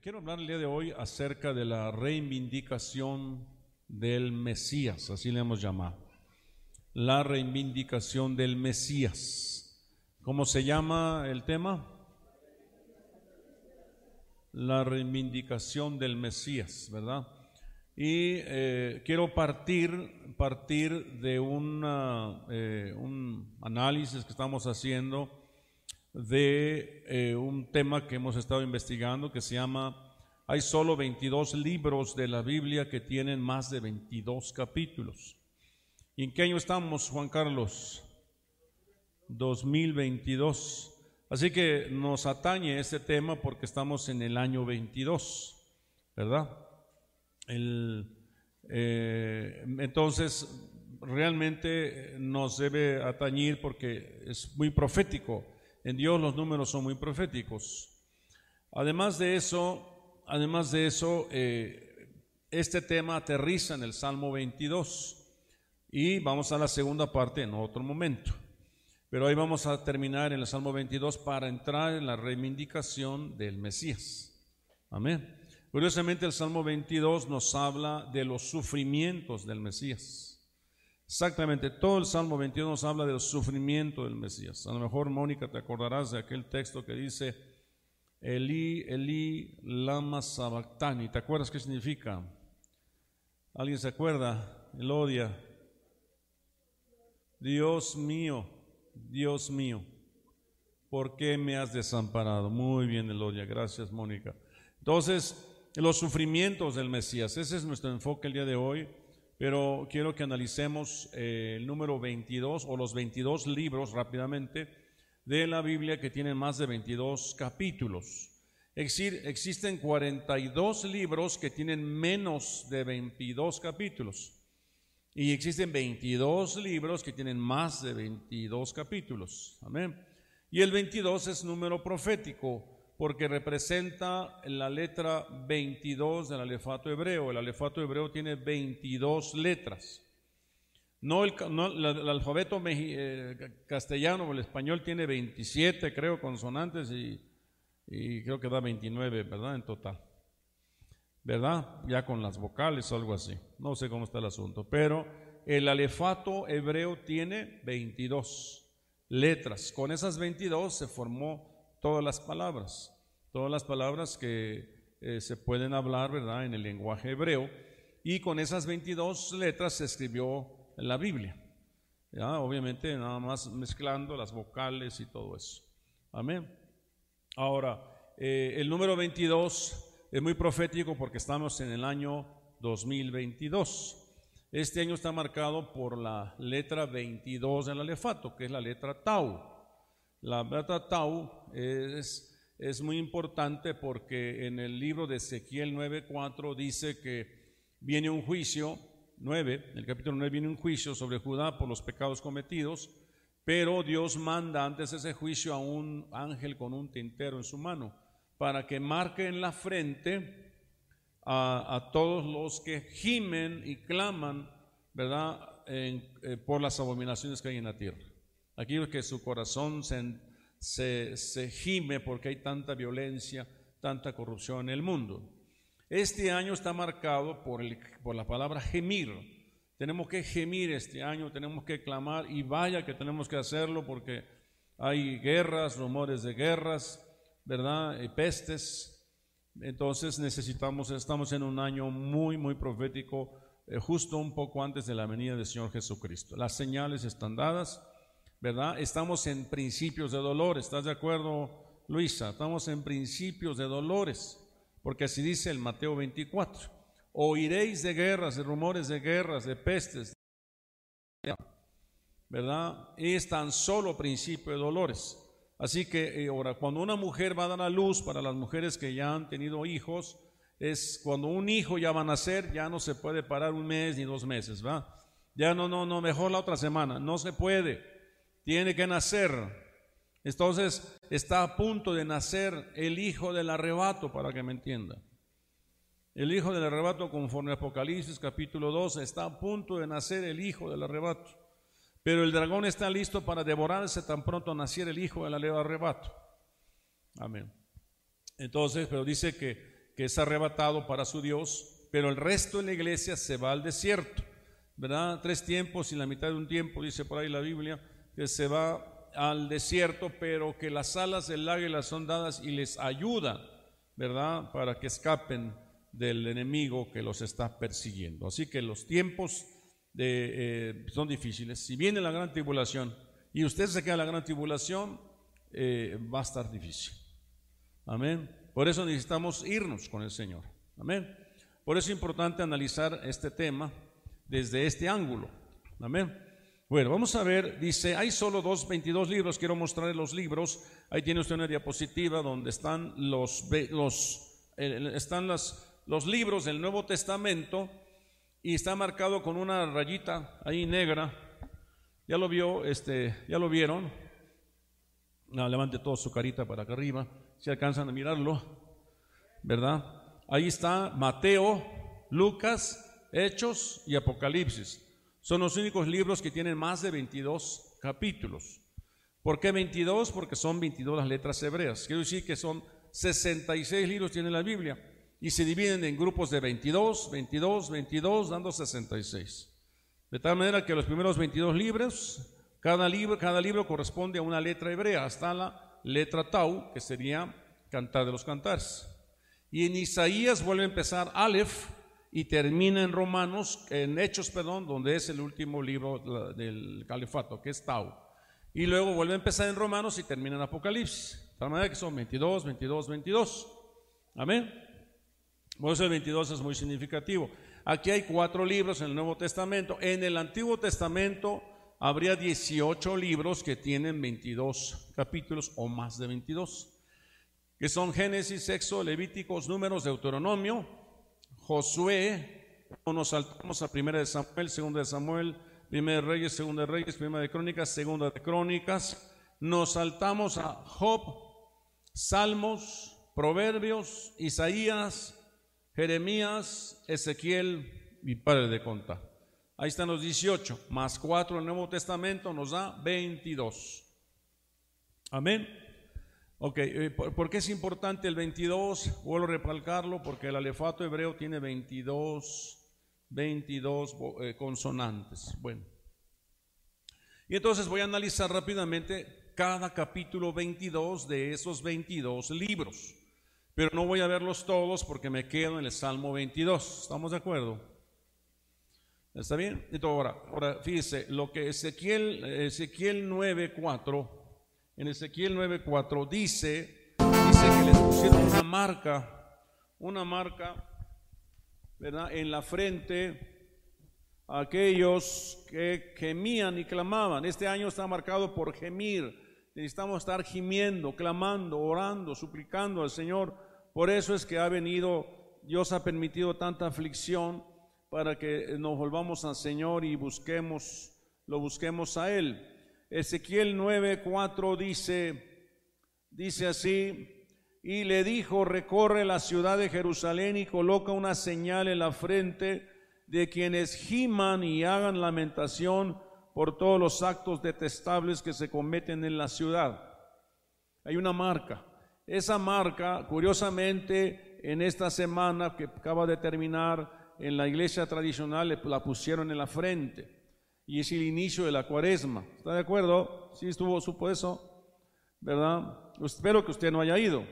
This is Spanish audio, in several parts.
quiero hablar el día de hoy acerca de la reivindicación del Mesías, así le hemos llamado. La reivindicación del Mesías. ¿Cómo se llama el tema? La reivindicación del Mesías, ¿verdad? Y eh, quiero partir, partir de una, eh, un análisis que estamos haciendo de eh, un tema que hemos estado investigando que se llama hay solo 22 libros de la Biblia que tienen más de 22 capítulos. ¿Y en qué año estamos, Juan Carlos? 2022. Así que nos atañe este tema porque estamos en el año 22, ¿verdad? Eh, entonces, realmente nos debe atañir porque es muy profético. En Dios los números son muy proféticos. Además de eso, además de eso, eh, este tema aterriza en el Salmo 22 y vamos a la segunda parte en otro momento. Pero hoy vamos a terminar en el Salmo 22 para entrar en la reivindicación del Mesías. Amén. Curiosamente el Salmo 22 nos habla de los sufrimientos del Mesías. Exactamente, todo el Salmo 22 nos habla del sufrimiento del Mesías. A lo mejor, Mónica, te acordarás de aquel texto que dice, Eli, Eli, lama sabactani. ¿Te acuerdas qué significa? ¿Alguien se acuerda? Elodia. Dios mío, Dios mío, ¿por qué me has desamparado? Muy bien, Elodia. Gracias, Mónica. Entonces, los sufrimientos del Mesías. Ese es nuestro enfoque el día de hoy. Pero quiero que analicemos eh, el número 22 o los 22 libros rápidamente de la Biblia que tienen más de 22 capítulos. Existen 42 libros que tienen menos de 22 capítulos. Y existen 22 libros que tienen más de 22 capítulos. Amén. Y el 22 es número profético porque representa la letra 22 del alefato hebreo. El alefato hebreo tiene 22 letras. No el, alfabeto eh, castellano o el español tiene 27, creo, consonantes y, y, creo que da 29, ¿verdad? En total. ¿Verdad? Ya con las vocales o algo así. No sé cómo está el asunto. Pero el alefato hebreo tiene 22 letras. Con esas 22 se formó todas las palabras. Todas las palabras que eh, se pueden hablar, ¿verdad? En el lenguaje hebreo. Y con esas 22 letras se escribió la Biblia. ¿ya? Obviamente nada más mezclando las vocales y todo eso. Amén. Ahora, eh, el número 22 es muy profético porque estamos en el año 2022. Este año está marcado por la letra 22 del alefato, que es la letra Tau. La letra Tau es, es muy importante porque en el libro de Ezequiel 9:4 dice que viene un juicio 9, en el capítulo 9 viene un juicio sobre Judá por los pecados cometidos, pero Dios manda antes ese juicio a un ángel con un tintero en su mano para que marque en la frente a, todos los que gimen y claman, ¿verdad?, eh, por las abominaciones que hay en la tierra. Aquellos que su corazón se, se, gime porque hay tanta violencia, tanta corrupción en el mundo. Este año está marcado por, el, por la palabra gemir. Tenemos que gemir este año, tenemos que clamar y vaya que tenemos que hacerlo porque hay guerras, rumores de guerras, ¿verdad? Y pestes. Entonces necesitamos, estamos en un año muy, muy profético, eh, justo un poco antes de la venida del Señor Jesucristo. Las señales están dadas, ¿verdad? Estamos en principios de dolor, ¿estás de acuerdo, Luisa? Estamos en principios de dolores porque así dice el Mateo 24. Oiréis de guerras, de rumores de guerras, de pestes, ¿verdad? Es tan solo principio de dolores. Así que eh, ahora, cuando una mujer va a dar a luz, para las mujeres que ya han tenido hijos, es cuando un hijo ya va a nacer, ya no se puede parar un mes ni dos meses, ¿va? Ya no, no, no, mejor la otra semana, no se puede, tiene que nacer. Entonces está a punto de nacer el hijo del arrebato, para que me entienda. El hijo del arrebato, conforme a Apocalipsis capítulo 12, está a punto de nacer el hijo del arrebato. Pero el dragón está listo para devorarse tan pronto naciera el hijo del arrebato. Amén. Entonces, pero dice que que es arrebatado para su Dios, pero el resto de la iglesia se va al desierto, ¿verdad? Tres tiempos y la mitad de un tiempo, dice por ahí la Biblia, que se va al desierto, pero que las alas del águila son dadas y les ayuda, ¿verdad? Para que escapen del enemigo que los está persiguiendo. Así que los tiempos eh, son difíciles. Si viene la gran tribulación y usted se queda en la gran tribulación, eh, va a estar difícil. Amén. Por eso necesitamos irnos con el Señor. Amén. Por eso es importante analizar este tema desde este ángulo. Amén. Bueno, vamos a ver, dice, hay solo dos, 22 libros, quiero mostrarle los libros. Ahí tiene usted una diapositiva donde están los, los, están los libros del Nuevo Testamento y está marcado con una rayita ahí negra. Ya lo vio, este, ya lo vieron. No, levante toda su carita para acá arriba, si alcanzan a mirarlo, ¿verdad? Ahí está Mateo, Lucas, Hechos y Apocalipsis. Son los únicos libros que tienen más de 22 capítulos. ¿Por qué 22? Porque son 22 las letras hebreas. Quiero decir que son 66 libros tiene la Biblia y se dividen en grupos de 22, 22, 22, dando 66. De tal manera que los primeros 22 libros, cada libro, cada libro corresponde a una letra hebrea, hasta la letra Tau, que sería Cantar de los Cantares. Y en Isaías vuelve a empezar Aleph y termina en Romanos, en Hechos, perdón, donde es el último libro del califato, que es Tau. Y luego vuelve a empezar en Romanos y termina en Apocalipsis. De tal manera que son 22, 22, 22. Amén. Por eso el 22 es muy significativo. Aquí hay cuatro libros en el Nuevo Testamento. En el Antiguo Testamento habría 18 libros que tienen 22 capítulos o más de 22, que son Génesis, Sexo, Levíticos, Números, Deuteronomio, Josué, nos saltamos a Primera de Samuel, Segunda de Samuel, Primera de Reyes, Segunda de Reyes, Primera de Crónicas, Segunda de Crónicas, nos saltamos a Job, Salmos, Proverbios, Isaías, Jeremías, Ezequiel y padre de conta. Ahí están los 18, más 4 el Nuevo Testamento nos da 22. Amén. Ok, eh, ¿por qué es importante el 22? Vuelvo a recalcarlo porque el alefato hebreo tiene 22, 22 eh, consonantes. Bueno. Y entonces voy a analizar rápidamente cada capítulo 22 de esos 22 libros. Pero no voy a verlos todos porque me quedo en el Salmo 22. ¿Estamos de acuerdo? ¿Está bien? Entonces ahora, ahora fíjese, lo que Ezequiel, Ezequiel 9.4, en Ezequiel 9.4 dice, dice que les pusieron una marca, una marca, ¿verdad? En la frente a aquellos que gemían y clamaban. Este año está marcado por gemir Necesitamos estar gimiendo, clamando, orando, suplicando al Señor. Por eso es que ha venido, Dios ha permitido tanta aflicción para que nos volvamos al Señor y busquemos, lo busquemos a Él. Ezequiel 9:4 dice, dice así, y le dijo, recorre la ciudad de Jerusalén y coloca una señal en la frente de quienes giman y hagan lamentación por todos los actos detestables que se cometen en la ciudad. Hay una marca. Esa marca, curiosamente, en esta semana que acaba de terminar, en la iglesia tradicional la pusieron en la frente. Y es el inicio de la cuaresma. ¿Está de acuerdo? ¿Sí estuvo, supo eso? ¿Verdad? Espero que usted no haya ido.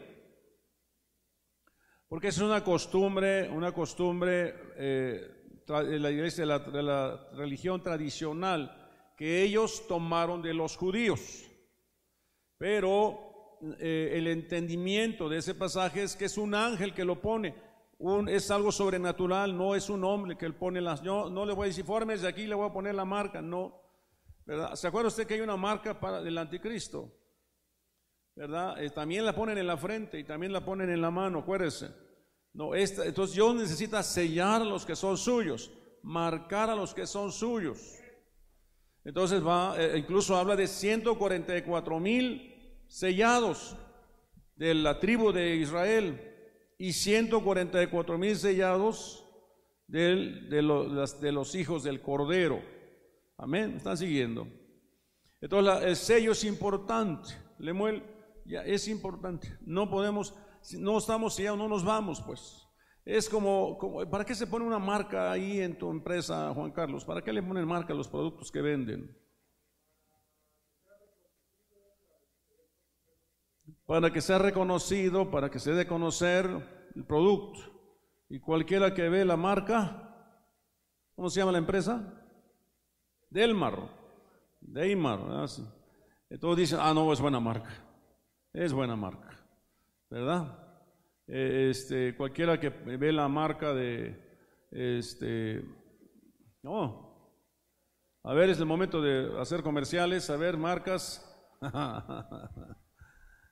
Porque es una costumbre, una costumbre eh, de la iglesia, de la religión tradicional que ellos tomaron de los judíos. Pero eh, el entendimiento de ese pasaje es que es un ángel que lo pone, un, es algo sobrenatural, no es un hombre que él pone las... No, no le voy a decir, formes de aquí, le voy a poner la marca, no. ¿verdad? ¿Se acuerda usted que hay una marca para el anticristo? ¿Verdad? Eh, también la ponen en la frente y también la ponen en la mano, acuérdese. No, esta, entonces Dios necesita sellar a los que son suyos, marcar a los que son suyos. Entonces va, eh, incluso habla de 144 mil sellados de la tribu de Israel y 144 mil sellados de, de, los, de, los, hijos del Cordero. Amén, están siguiendo. Entonces el sello es importante, Lemuel, ya es importante. No podemos, no estamos sellados, no nos vamos, pues. Es como, como, ¿para qué se pone una marca ahí en tu empresa, Juan Carlos? ¿Para qué le ponen marca a los productos que venden? Para que sea reconocido, para que se dé conocer el producto. Y cualquiera que ve la marca, ¿cómo se llama la empresa? Delmar, Deimar, Entonces dicen, ah, no, es buena marca, es buena marca, ¿verdad? este, cualquiera que ve la marca de, este, no, a ver, es el momento de hacer comerciales, a ver, marcas,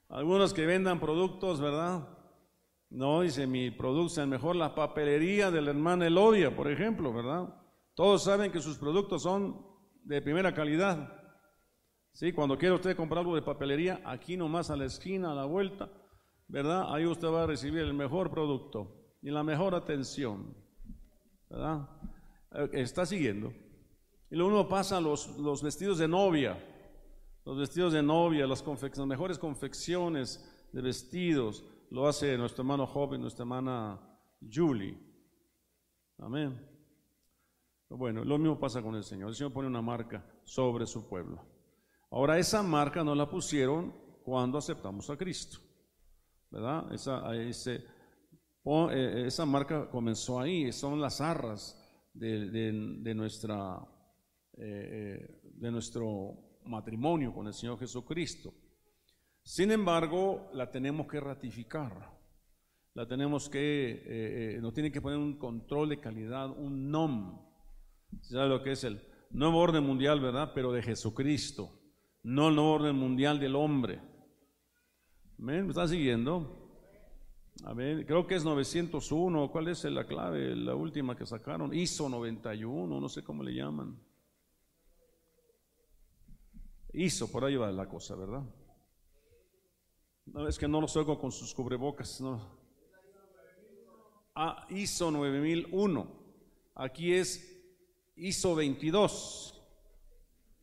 algunos que vendan productos, ¿verdad? No, dice, mi producto, mejor la papelería del hermano Elodia, por ejemplo, ¿verdad? Todos saben que sus productos son de primera calidad. Sí, cuando quiera usted comprar algo de papelería, aquí nomás a la esquina, a la vuelta, ¿verdad? Ahí usted va a recibir el mejor producto y la mejor atención, ¿verdad? Eh, está siguiendo. Y luego uno pasa los, los vestidos de novia, los vestidos de novia, las, mejores confecciones de vestidos, lo hace nuestro hermano joven, nuestra hermana Julie. Amén. Bueno, lo mismo pasa con el Señor. El Señor pone una marca sobre su pueblo. Ahora, esa marca no la pusieron cuando aceptamos a Cristo. ¿verdad? Esa, ese, eh, esa marca comenzó ahí, son las arras de, de, nuestra, eh, eh, de nuestro matrimonio con el Señor Jesucristo. Sin embargo, la tenemos que ratificar, la tenemos que, nos tiene que poner un control de calidad, un NOM, ¿sabe lo que es el nuevo orden mundial, verdad? Pero de Jesucristo, no el nuevo orden mundial del hombre. ¿Me está siguiendo? Creo que es 901. ¿Cuál es la clave? La última que sacaron. ISO 91, no sé cómo le llaman. ISO, por ahí va la cosa, ¿verdad? No, es que no lo oigo con sus cubrebocas. No. Ah, ISO 9001. Aquí es ISO 22.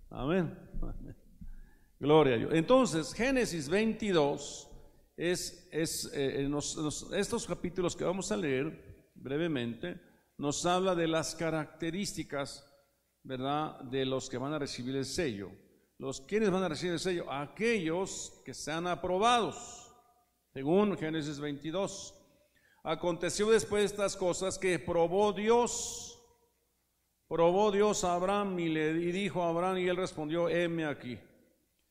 Amén. Gloria a Dios. Entonces, Génesis 22 es, es eh, estos capítulos que vamos a leer brevemente, nos habla de las características, ¿verdad?, de los que van a recibir el sello. Los quienes van a recibir el sello, aquellos que sean aprobados, según Génesis 22. Aconteció después de estas cosas que probó Dios, probó Dios a Abraham y le y dijo a Abraham y él respondió, heme aquí.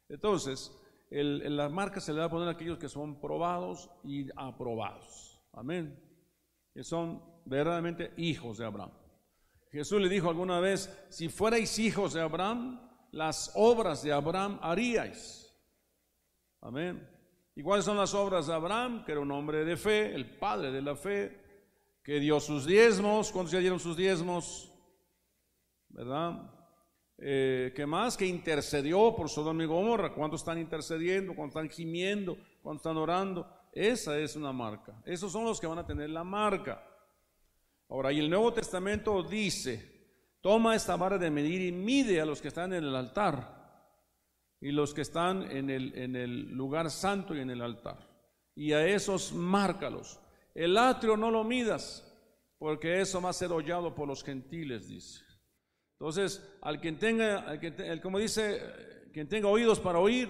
Entonces, el, la marca se le va a poner a aquellos que son probados y aprobados. Amén. Que son verdaderamente hijos de Abraham. Jesús le dijo alguna vez, si fuerais hijos de Abraham, las obras de Abraham haríais. Amén. ¿Y cuáles son las obras de Abraham? Que era un hombre de fe, el padre de la fe, que dio sus diezmos. ¿Cuántos ya dieron sus diezmos? ¿Verdad? eh, ¿qué más? Que intercedió por Sodoma y Gomorra. ¿Cuántos están intercediendo? ¿Cuántos están gimiendo? ¿Cuántos están orando? Esa es una marca. Esos son los que van a tener la marca. Ahora, y el Nuevo Testamento dice, toma esta vara de medir y mide a los que están en el altar y los que están en el, en el lugar santo y en el altar. Y a esos márcalos. El atrio no lo midas, porque eso va a ser hollado por los gentiles, dice. Entonces, al quien tenga, al como dice, quien tenga oídos para oír,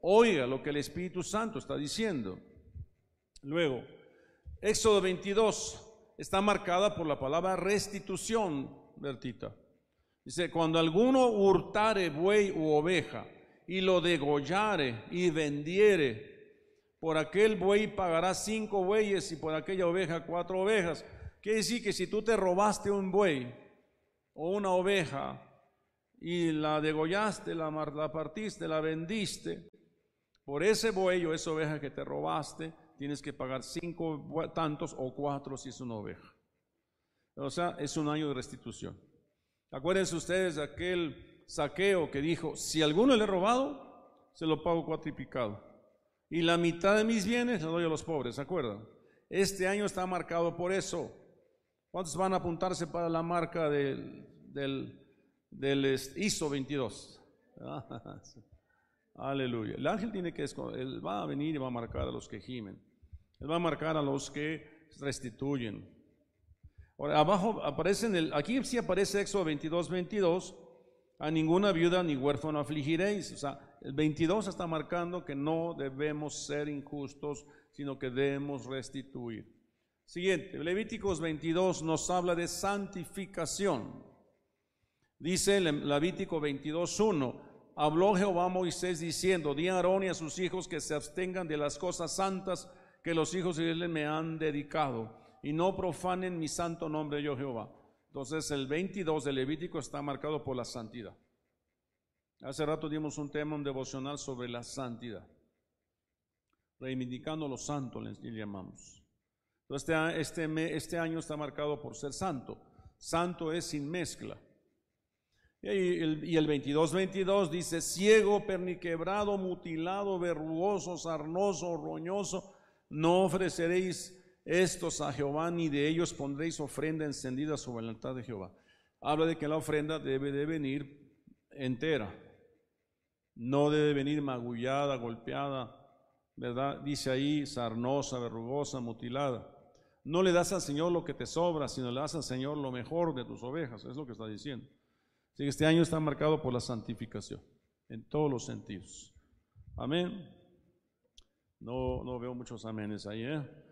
oiga lo que el Espíritu Santo está diciendo. Luego, Éxodo 22 está marcada por la palabra restitución, Bertita. Dice, cuando alguno hurtare buey u oveja y lo degollare y vendiere, por aquel buey pagará cinco bueyes y por aquella oveja cuatro ovejas. Quiere decir que si tú te robaste un buey, o una oveja y la degollaste, la, la partiste, la vendiste, por ese buey o esa oveja que te robaste, tienes que pagar cinco tantos o cuatro si es una oveja. O sea, es un año de restitución. Acuérdense ustedes de aquel saqueo que dijo, si alguno le he robado, se lo pago cuatriplicado. Y la mitad de mis bienes le doy a los pobres, ¿se acuerdan? Este año está marcado por eso. ¿Cuántos van a apuntarse para la marca del, del, ISO 22? Aleluya. El ángel tiene que, él va a venir y va a marcar a los que gimen. Él va a marcar a los que restituyen. Abajo aparece en el, aquí sí aparece Éxodo 22, 22, a ninguna viuda ni huérfano afligiréis. O sea, el 22 está marcando que no debemos ser injustos, sino que debemos restituir. Siguiente, Levíticos 22 nos habla de santificación. Dice Levítico 22.1, habló Jehová a Moisés diciendo, di a Aarón y a sus hijos que se abstengan de las cosas santas que los hijos de Israel me han dedicado y no profanen mi santo nombre yo Jehová. Entonces el 22 de Levítico está marcado por la santidad. Hace rato dimos un tema, un devocional sobre la santidad. Reivindicando lo santo, le llamamos. Entonces este, este, este año está marcado por ser santo. Santo es sin mezcla. Y el, y el 22-22 dice, ciego, perniquebrado, mutilado, verrugoso, sarnoso, roñoso, no ofreceréis estos a Jehová, ni de ellos pondréis ofrenda encendida sobre el altar de Jehová. Habla de que la ofrenda debe de venir entera, no debe venir magullada, golpeada, ¿verdad? Dice ahí, sarnosa, verrugosa, mutilada. No le das al Señor lo que te sobra, sino le das al Señor lo mejor de tus ovejas, es lo que está diciendo. Este año está marcado por la santificación, en todos los sentidos. Amén. No, no veo muchos amenes ahí, ¿eh?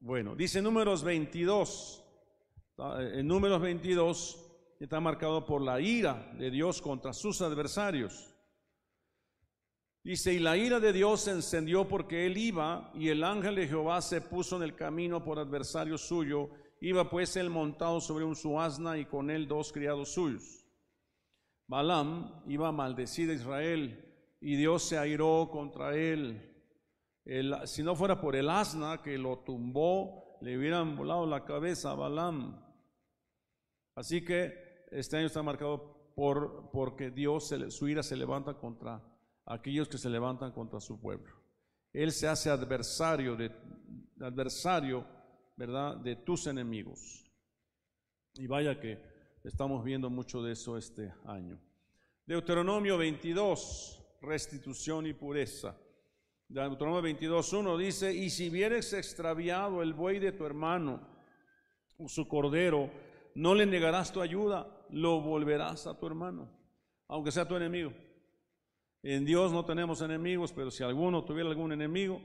Bueno, dice números 22. En números 22 está marcado por la ira de Dios contra sus adversarios. Dice, y la ira de Dios se encendió porque él iba y el ángel de Jehová se puso en el camino por adversario suyo. Iba pues él montado sobre un su asna y con él dos criados suyos. Balaam iba a maldecir a Israel y Dios se airó contra él si no fuera por el asna que lo tumbó, le hubieran volado la cabeza a Balaam. Así que este año está marcado por, porque Dios, su ira se levanta contra aquellos que se levantan contra su pueblo. Él se hace adversario, de, adversario, ¿verdad?, de tus enemigos. Y vaya que estamos viendo mucho de eso este año. Deuteronomio 22, restitución y pureza. Deuteronomio 22.1 dice, y si vieres extraviado el buey de tu hermano o su cordero, no le negarás tu ayuda, lo volverás a tu hermano, aunque sea tu enemigo. En Dios no tenemos enemigos, pero si alguno tuviera algún enemigo,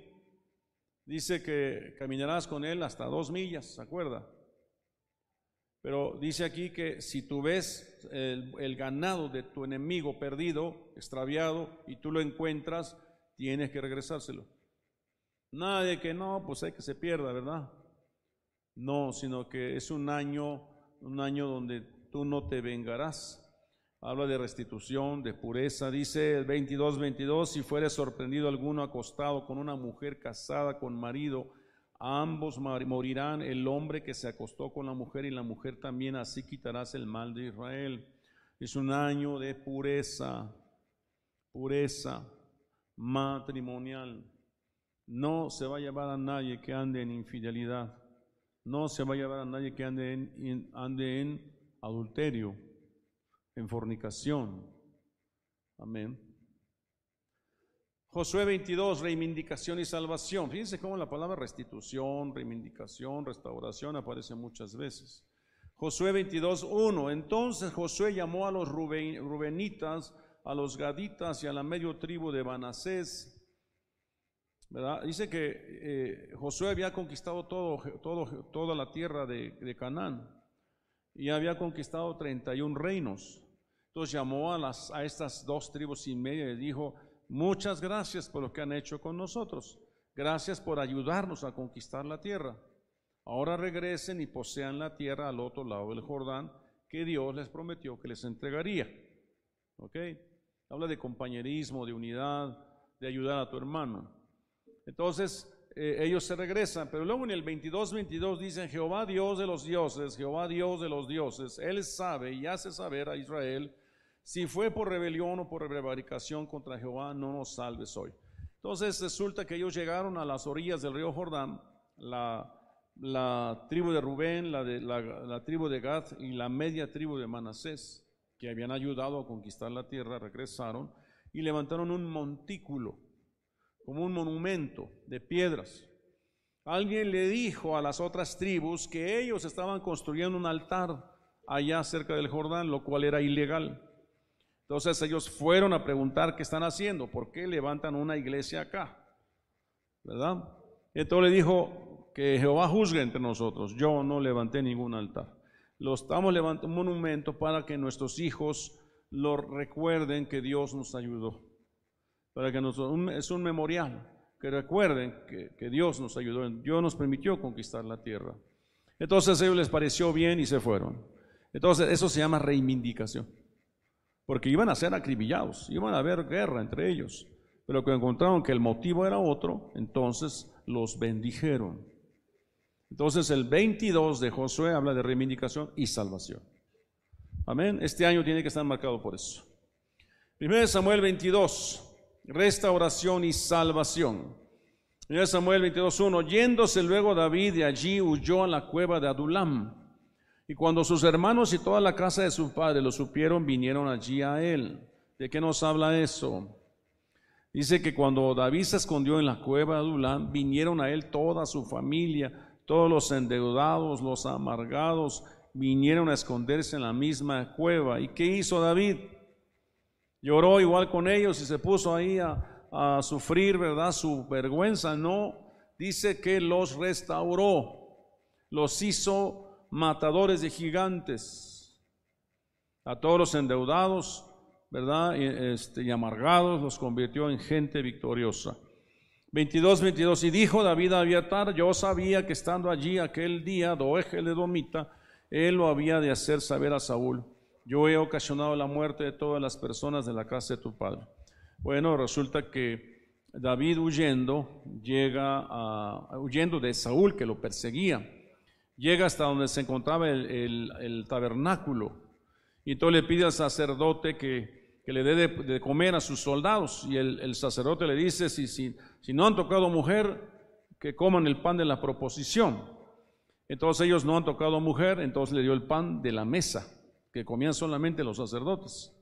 dice que caminarás con él hasta dos millas, ¿se acuerda? Pero dice aquí que si tú ves el, el ganado de tu enemigo perdido, extraviado, y tú lo encuentras, tienes que regresárselo. Nada de que no, pues hay que se pierda, ¿verdad? No, sino que es un año, un año donde tú no te vengarás. Habla de restitución, de pureza. Dice el 22, 22, si fuere sorprendido alguno acostado con una mujer casada con marido, ambos morirán, el hombre que se acostó con la mujer y la mujer también, así quitarás el mal de Israel. Es un año de pureza, pureza matrimonial. No se va a llevar a nadie que ande en infidelidad. No se va a llevar a nadie que ande en, ande en adulterio, en fornicación. Amén. Josué 22, reivindicación y salvación. Fíjense cómo la palabra restitución, reivindicación, restauración aparece muchas veces. Josué 22, 1. Entonces Josué llamó a los rubenitas a los gaditas y a la medio tribu de. ¿verdad? Dice que eh, Josué había conquistado toda la tierra de, de, Canaán y había conquistado 31 reinos. Entonces llamó a, a estas dos tribus y media y dijo, muchas gracias por lo que han hecho con nosotros. Gracias por ayudarnos a conquistar la tierra. Ahora regresen y posean la tierra al otro lado del Jordán que Dios les prometió que les entregaría. ¿Ok? Habla de compañerismo, de unidad, de ayudar a tu hermano. Entonces, eh, ellos se regresan, pero luego en el 22, 22 dicen, Jehová Dios de los dioses, Jehová Dios de los dioses, Él sabe y hace saber a Israel, si fue por rebelión o por prevaricación contra Jehová, no nos salves hoy. Entonces resulta que ellos llegaron a las orillas del río Jordán, la, tribu de Rubén, la, la tribu de Gad y la media tribu de Manasés que habían ayudado a conquistar la tierra, regresaron y levantaron un montículo, como un monumento de piedras. alguien le dijo a las otras tribus que ellos estaban construyendo un altar allá cerca del Jordán, lo cual era ilegal. Entonces ellos fueron a preguntar qué están haciendo, por qué levantan una iglesia acá, ¿verdad? Entonces le dijo que Jehová juzgue entre nosotros, yo no levanté ningún altar. Lo estamos levantando un monumento para que nuestros hijos lo recuerden que Dios nos ayudó. Para que nos, es un memorial, que recuerden que, que Dios nos ayudó, Dios nos permitió conquistar la tierra. Entonces a ellos les pareció bien y se fueron. Entonces eso se llama reivindicación. Porque iban a ser acribillados, iban a haber guerra entre ellos. Pero cuando encontraron que el motivo era otro, entonces los bendijeron. Entonces el 22 de Josué habla de reivindicación y salvación. Amén. Este año tiene que estar marcado por eso. 1 Samuel 22, restauración y salvación. 1 Samuel 22.1, yéndose luego David de allí huyó a la cueva de Adulam. Y cuando sus hermanos y toda la casa de su padre lo supieron, vinieron allí a él. ¿De qué nos habla eso? Dice que cuando David se escondió en la cueva de Adulam, vinieron a él toda su familia, todos los endeudados, los amargados, vinieron a esconderse en la misma cueva. ¿Y qué hizo David? Lloró igual con ellos y se puso ahí a, sufrir, ¿verdad? Su vergüenza. No, dice que los restauró, los hizo matadores de gigantes. A todos los endeudados, ¿verdad? Este, y amargados los convirtió en gente victoriosa. 22, 22. Y dijo David a Abiatar, yo sabía que estando allí aquel día, Doege le domita, él lo había de hacer saber a Saúl. Yo he ocasionado la muerte de todas las personas de la casa de tu padre. Bueno, resulta que David huyendo, llega a, huyendo de Saúl que lo perseguía, llega hasta donde se encontraba el, tabernáculo. Y entonces le pide al sacerdote que, le dé de, comer a sus soldados. Y el, sacerdote le dice, si, si, si no han tocado mujer, que coman el pan de la proposición. Entonces ellos no han tocado mujer, entonces le dio el pan de la mesa, que comían solamente los sacerdotes.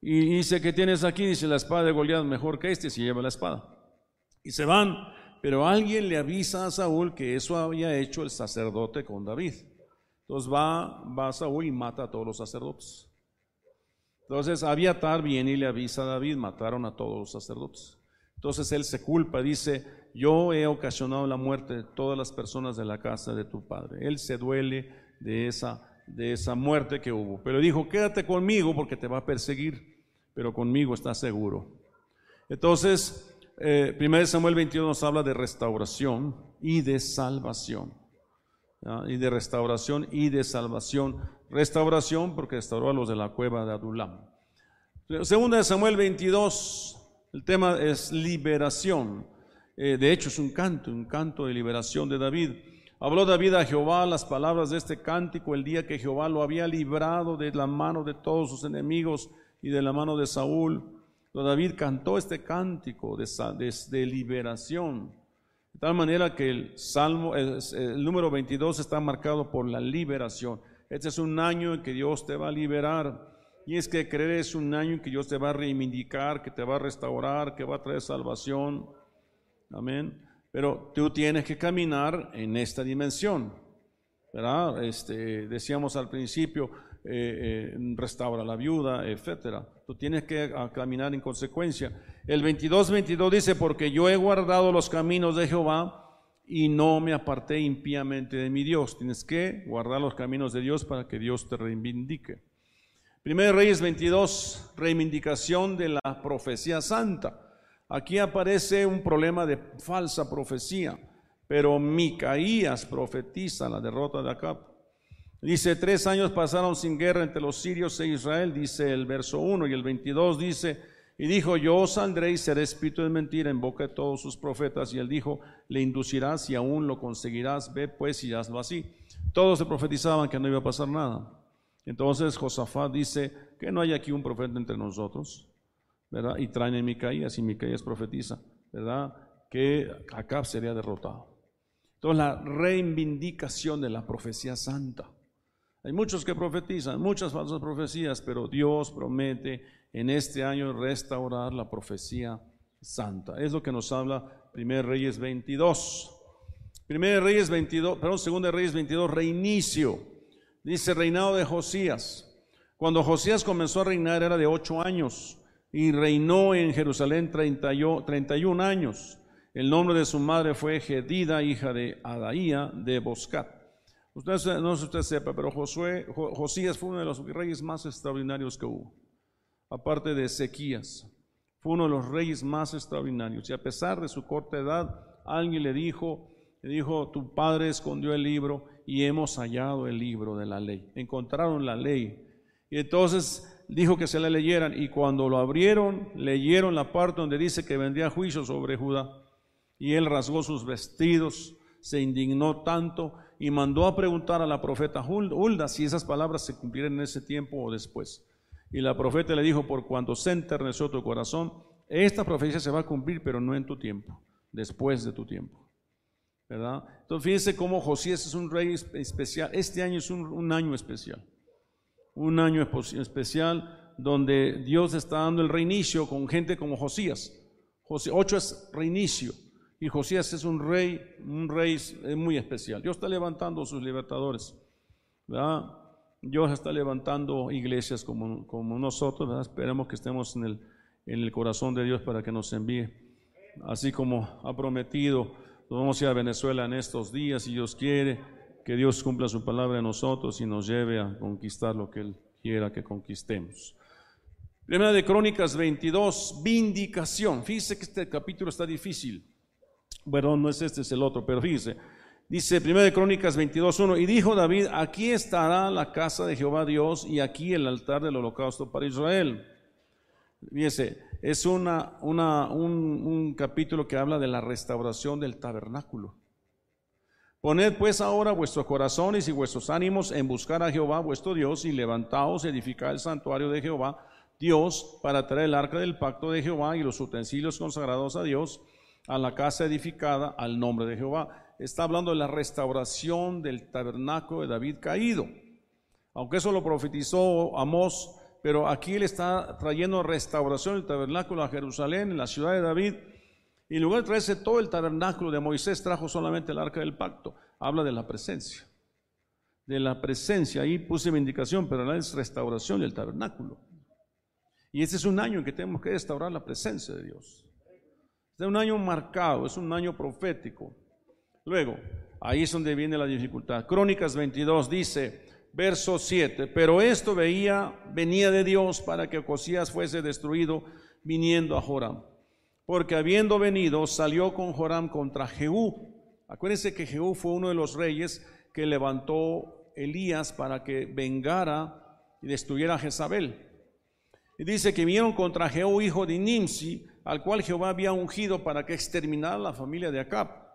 Y dice, que tienes aquí? Dice, la espada de Goliat mejor que este, si lleva la espada. Y se van, pero alguien le avisa a Saúl que eso había hecho el sacerdote con David. Entonces va, va Saúl y mata a todos los sacerdotes. Entonces Abiatar viene y le avisa a David, mataron a todos los sacerdotes. Entonces él se culpa, dice, yo he ocasionado la muerte de todas las personas de la casa de tu padre. Él se duele de esa, de esa muerte que hubo. Pero dijo, quédate conmigo porque te va a perseguir, pero conmigo estás seguro. Entonces, eh, 1 Samuel 22 nos habla de restauración y de salvación. Y de restauración y de salvación. Restauración porque restauró a los de la cueva de Adulam. Segunda de Samuel 22, el tema es liberación. Eh, de hecho, es un canto, un canto de liberación de David. Habló David a Jehová las palabras de este cántico el día que Jehová lo había librado de la mano de todos sus enemigos y de la mano de Saúl. David cantó este cántico de, liberación. De tal manera que el Salmo, el número 22 está marcado por la liberación. Este es un año en que Dios te va a liberar. Y es que creer es un año en que Dios te va a reivindicar, que te va a restaurar, que va a traer salvación. Amén. Pero tú tienes que caminar en esta dimensión. ¿verdad? Este, decíamos al principio, eh, eh, restaura la viuda, etcétera. Tú tienes que caminar en consecuencia. El 22-22 dice, porque yo he guardado los caminos de Jehová y no me aparté impíamente de mi Dios. Tienes que guardar los caminos de Dios para que Dios te reivindique. Primero Reyes 22, reivindicación de la profecía santa. Aquí aparece un problema de falsa profecía, pero Micaías profetiza la derrota de Acab. Dice, tres años pasaron sin guerra entre los sirios e Israel, dice el verso 1 y el 22 dice, y dijo, yo saldré y seré espíritu de mentira en boca de todos sus profetas. Y él dijo, le inducirás y aún lo conseguirás, ve pues y hazlo así. Todos se profetizaban que no iba a pasar nada. Entonces Josafat dice que no hay aquí un profeta entre nosotros, ¿verdad? Y traen a Micaías y Micaías profetiza, ¿verdad? Que Acab sería derrotado. Entonces la reivindicación de la profecía santa. Hay muchos que profetizan, muchas falsas profecías, pero Dios promete en este año restaurar la profecía santa. Es lo que nos habla 1 Reyes 22. Primera de Reyes 22, perdón, Segunda de Reyes 22, reinicio. Dice reinado de Josías. Cuando Josías comenzó a reinar era de ocho años y reinó en Jerusalén 31 años. El nombre de su madre fue Gedida, hija de Adaía de Boscat. Usted, no sé si usted sepa, pero Josué, Josías fue uno de los reyes más extraordinarios que hubo, aparte de Ezequías. Fue uno de los reyes más extraordinarios. Y a pesar de su corta edad, alguien le dijo, le dijo, tu padre escondió el libro y hemos hallado el libro de la ley. Encontraron la ley. Y entonces dijo que se la leyeran y cuando lo abrieron, leyeron la parte donde dice que vendría juicio sobre Judá. Y él rasgó sus vestidos, se indignó tanto y mandó a preguntar a la profeta Hulda si esas palabras se cumplieran en ese tiempo o después. Y la profeta le dijo, por cuanto se enterneció tu corazón, esta profecía se va a cumplir, pero no en tu tiempo, después de tu tiempo. ¿verdad? Entonces fíjense cómo Josías es un rey especial. Este año es un, año especial. Un año especial donde Dios está dando el reinicio con gente como Josías. ocho es reinicio. Y Josías es un rey, un rey muy especial. Dios está levantando sus libertadores. ¿verdad? Dios está levantando iglesias como, como nosotros. Esperemos que estemos en el, en el corazón de Dios para que nos envíe. Así como ha prometido vamos a ir a Venezuela en estos días, si Dios quiere, que Dios cumpla su palabra en nosotros y nos lleve a conquistar lo que Él quiera que conquistemos. Primera de Crónicas 22, vindicación. Fíjese que este capítulo está difícil. Bueno, no es este, es el otro, pero fíjese. Dice Primera de Crónicas 22, 1, y dijo David, aquí estará la casa de Jehová Dios y aquí el altar del holocausto para Israel. Fíjese, es una, un, capítulo que habla de la restauración del tabernáculo. Poned pues ahora vuestros corazones y vuestros ánimos en buscar a Jehová vuestro Dios y levantaos, edificad el santuario de Jehová, Dios, para traer el arca del pacto de Jehová y los utensilios consagrados a Dios, a la casa edificada al nombre de Jehová. Está hablando de la restauración del tabernáculo de David caído. Aunque eso lo profetizó Amós pero aquí él está trayendo restauración del tabernáculo a Jerusalén, en la ciudad de David. Y en lugar de traerse todo el tabernáculo de Moisés, trajo solamente el arca del pacto. Habla de la presencia. De la presencia, ahí puse mi indicación, pero no es restauración del tabernáculo. Y este es un año en que tenemos que restaurar la presencia de Dios. Este es un año marcado, es un año profético. Luego, ahí es donde viene la dificultad. Crónicas 22 dice, verso 7. Pero esto veía, venía de Dios para que Ocosías fuese destruido viniendo a Joram. Porque habiendo venido, salió con Joram contra Jehú. Acuérdense que Jehú fue uno de los reyes que levantó Elías para que vengara y destruyera a Jezabel. Y dice que vinieron contra Jehú, hijo de Nimsi, al cual Jehová había ungido para que exterminara la familia de Acab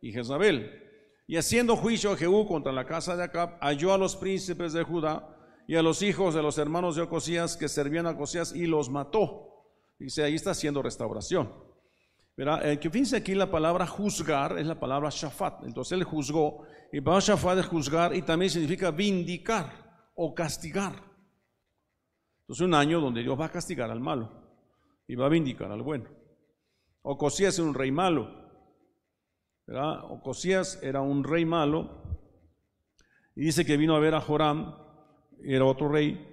y Jezabel. Y haciendo juicio a Jehú contra la casa de Acab, halló a los príncipes de Judá y a los hijos de los hermanos de Ocosías que servían a Ocosías y los mató. Dice, ahí está haciendo restauración. Eh, que fíjense aquí la palabra juzgar es la palabra shafat. Entonces él juzgó, y para shafat es juzgar y también significa vindicar o castigar. Entonces un año donde Dios va a castigar al malo y va a vindicar al bueno. Ocosías es un rey malo, Ocosías era un rey malo y dice que vino a ver a Joram, era otro rey,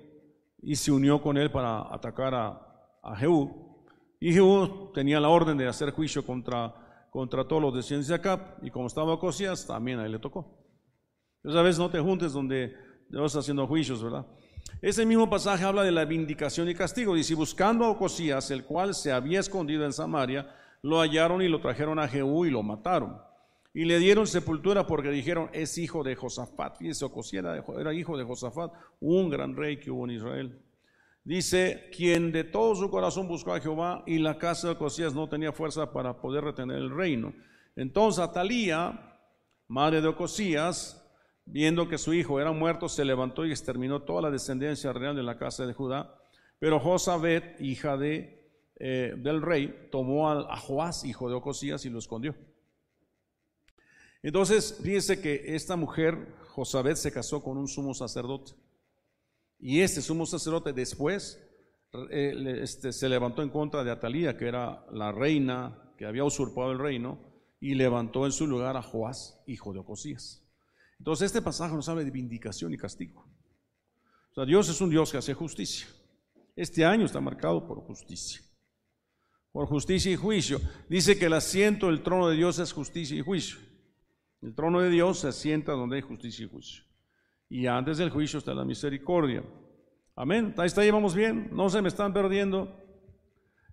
y se unió con él para atacar a, Jehú. Y Jehú tenía la orden de hacer juicio contra, contra todos los descendientes de Acab, y como estaba Ocosías, también a él le tocó. Entonces a veces no te juntes donde Dios haciendo juicios, ¿verdad? Ese mismo pasaje habla de la vindicación y castigo. Dice, buscando a Ocosías, el cual se había escondido en Samaria, lo hallaron y lo trajeron a Jehú y lo mataron. Y le dieron sepultura porque dijeron, es hijo de Josafat. Fíjense, Ocosías era, hijo de Josafat, un gran rey que hubo en Israel. Dice, quien de todo su corazón buscó a Jehová y la casa de Ocosías no tenía fuerza para poder retener el reino. Entonces Atalía, madre de Ocosías, viendo que su hijo era muerto, se levantó y exterminó toda la descendencia real de la casa de Judá. Pero Josabet, hija de eh, del rey, tomó a, Joás, hijo de Ocosías, y lo escondió. Entonces, fíjense que esta mujer, Josabet, se casó con un sumo sacerdote. Y este sumo sacerdote después eh, este, se levantó en contra de Atalía, que era la reina que había usurpado el reino, y levantó en su lugar a Joás, hijo de Ocosías. Entonces este pasaje nos habla de vindicación y castigo. O sea, Dios es un Dios que hace justicia. Este año está marcado por justicia. Por justicia y juicio. Dice que el asiento del trono de Dios es justicia y juicio. El trono de Dios se asienta donde hay justicia y juicio. Y antes del juicio está la misericordia. Amén. Ahí está, llevamos bien. No se me están perdiendo.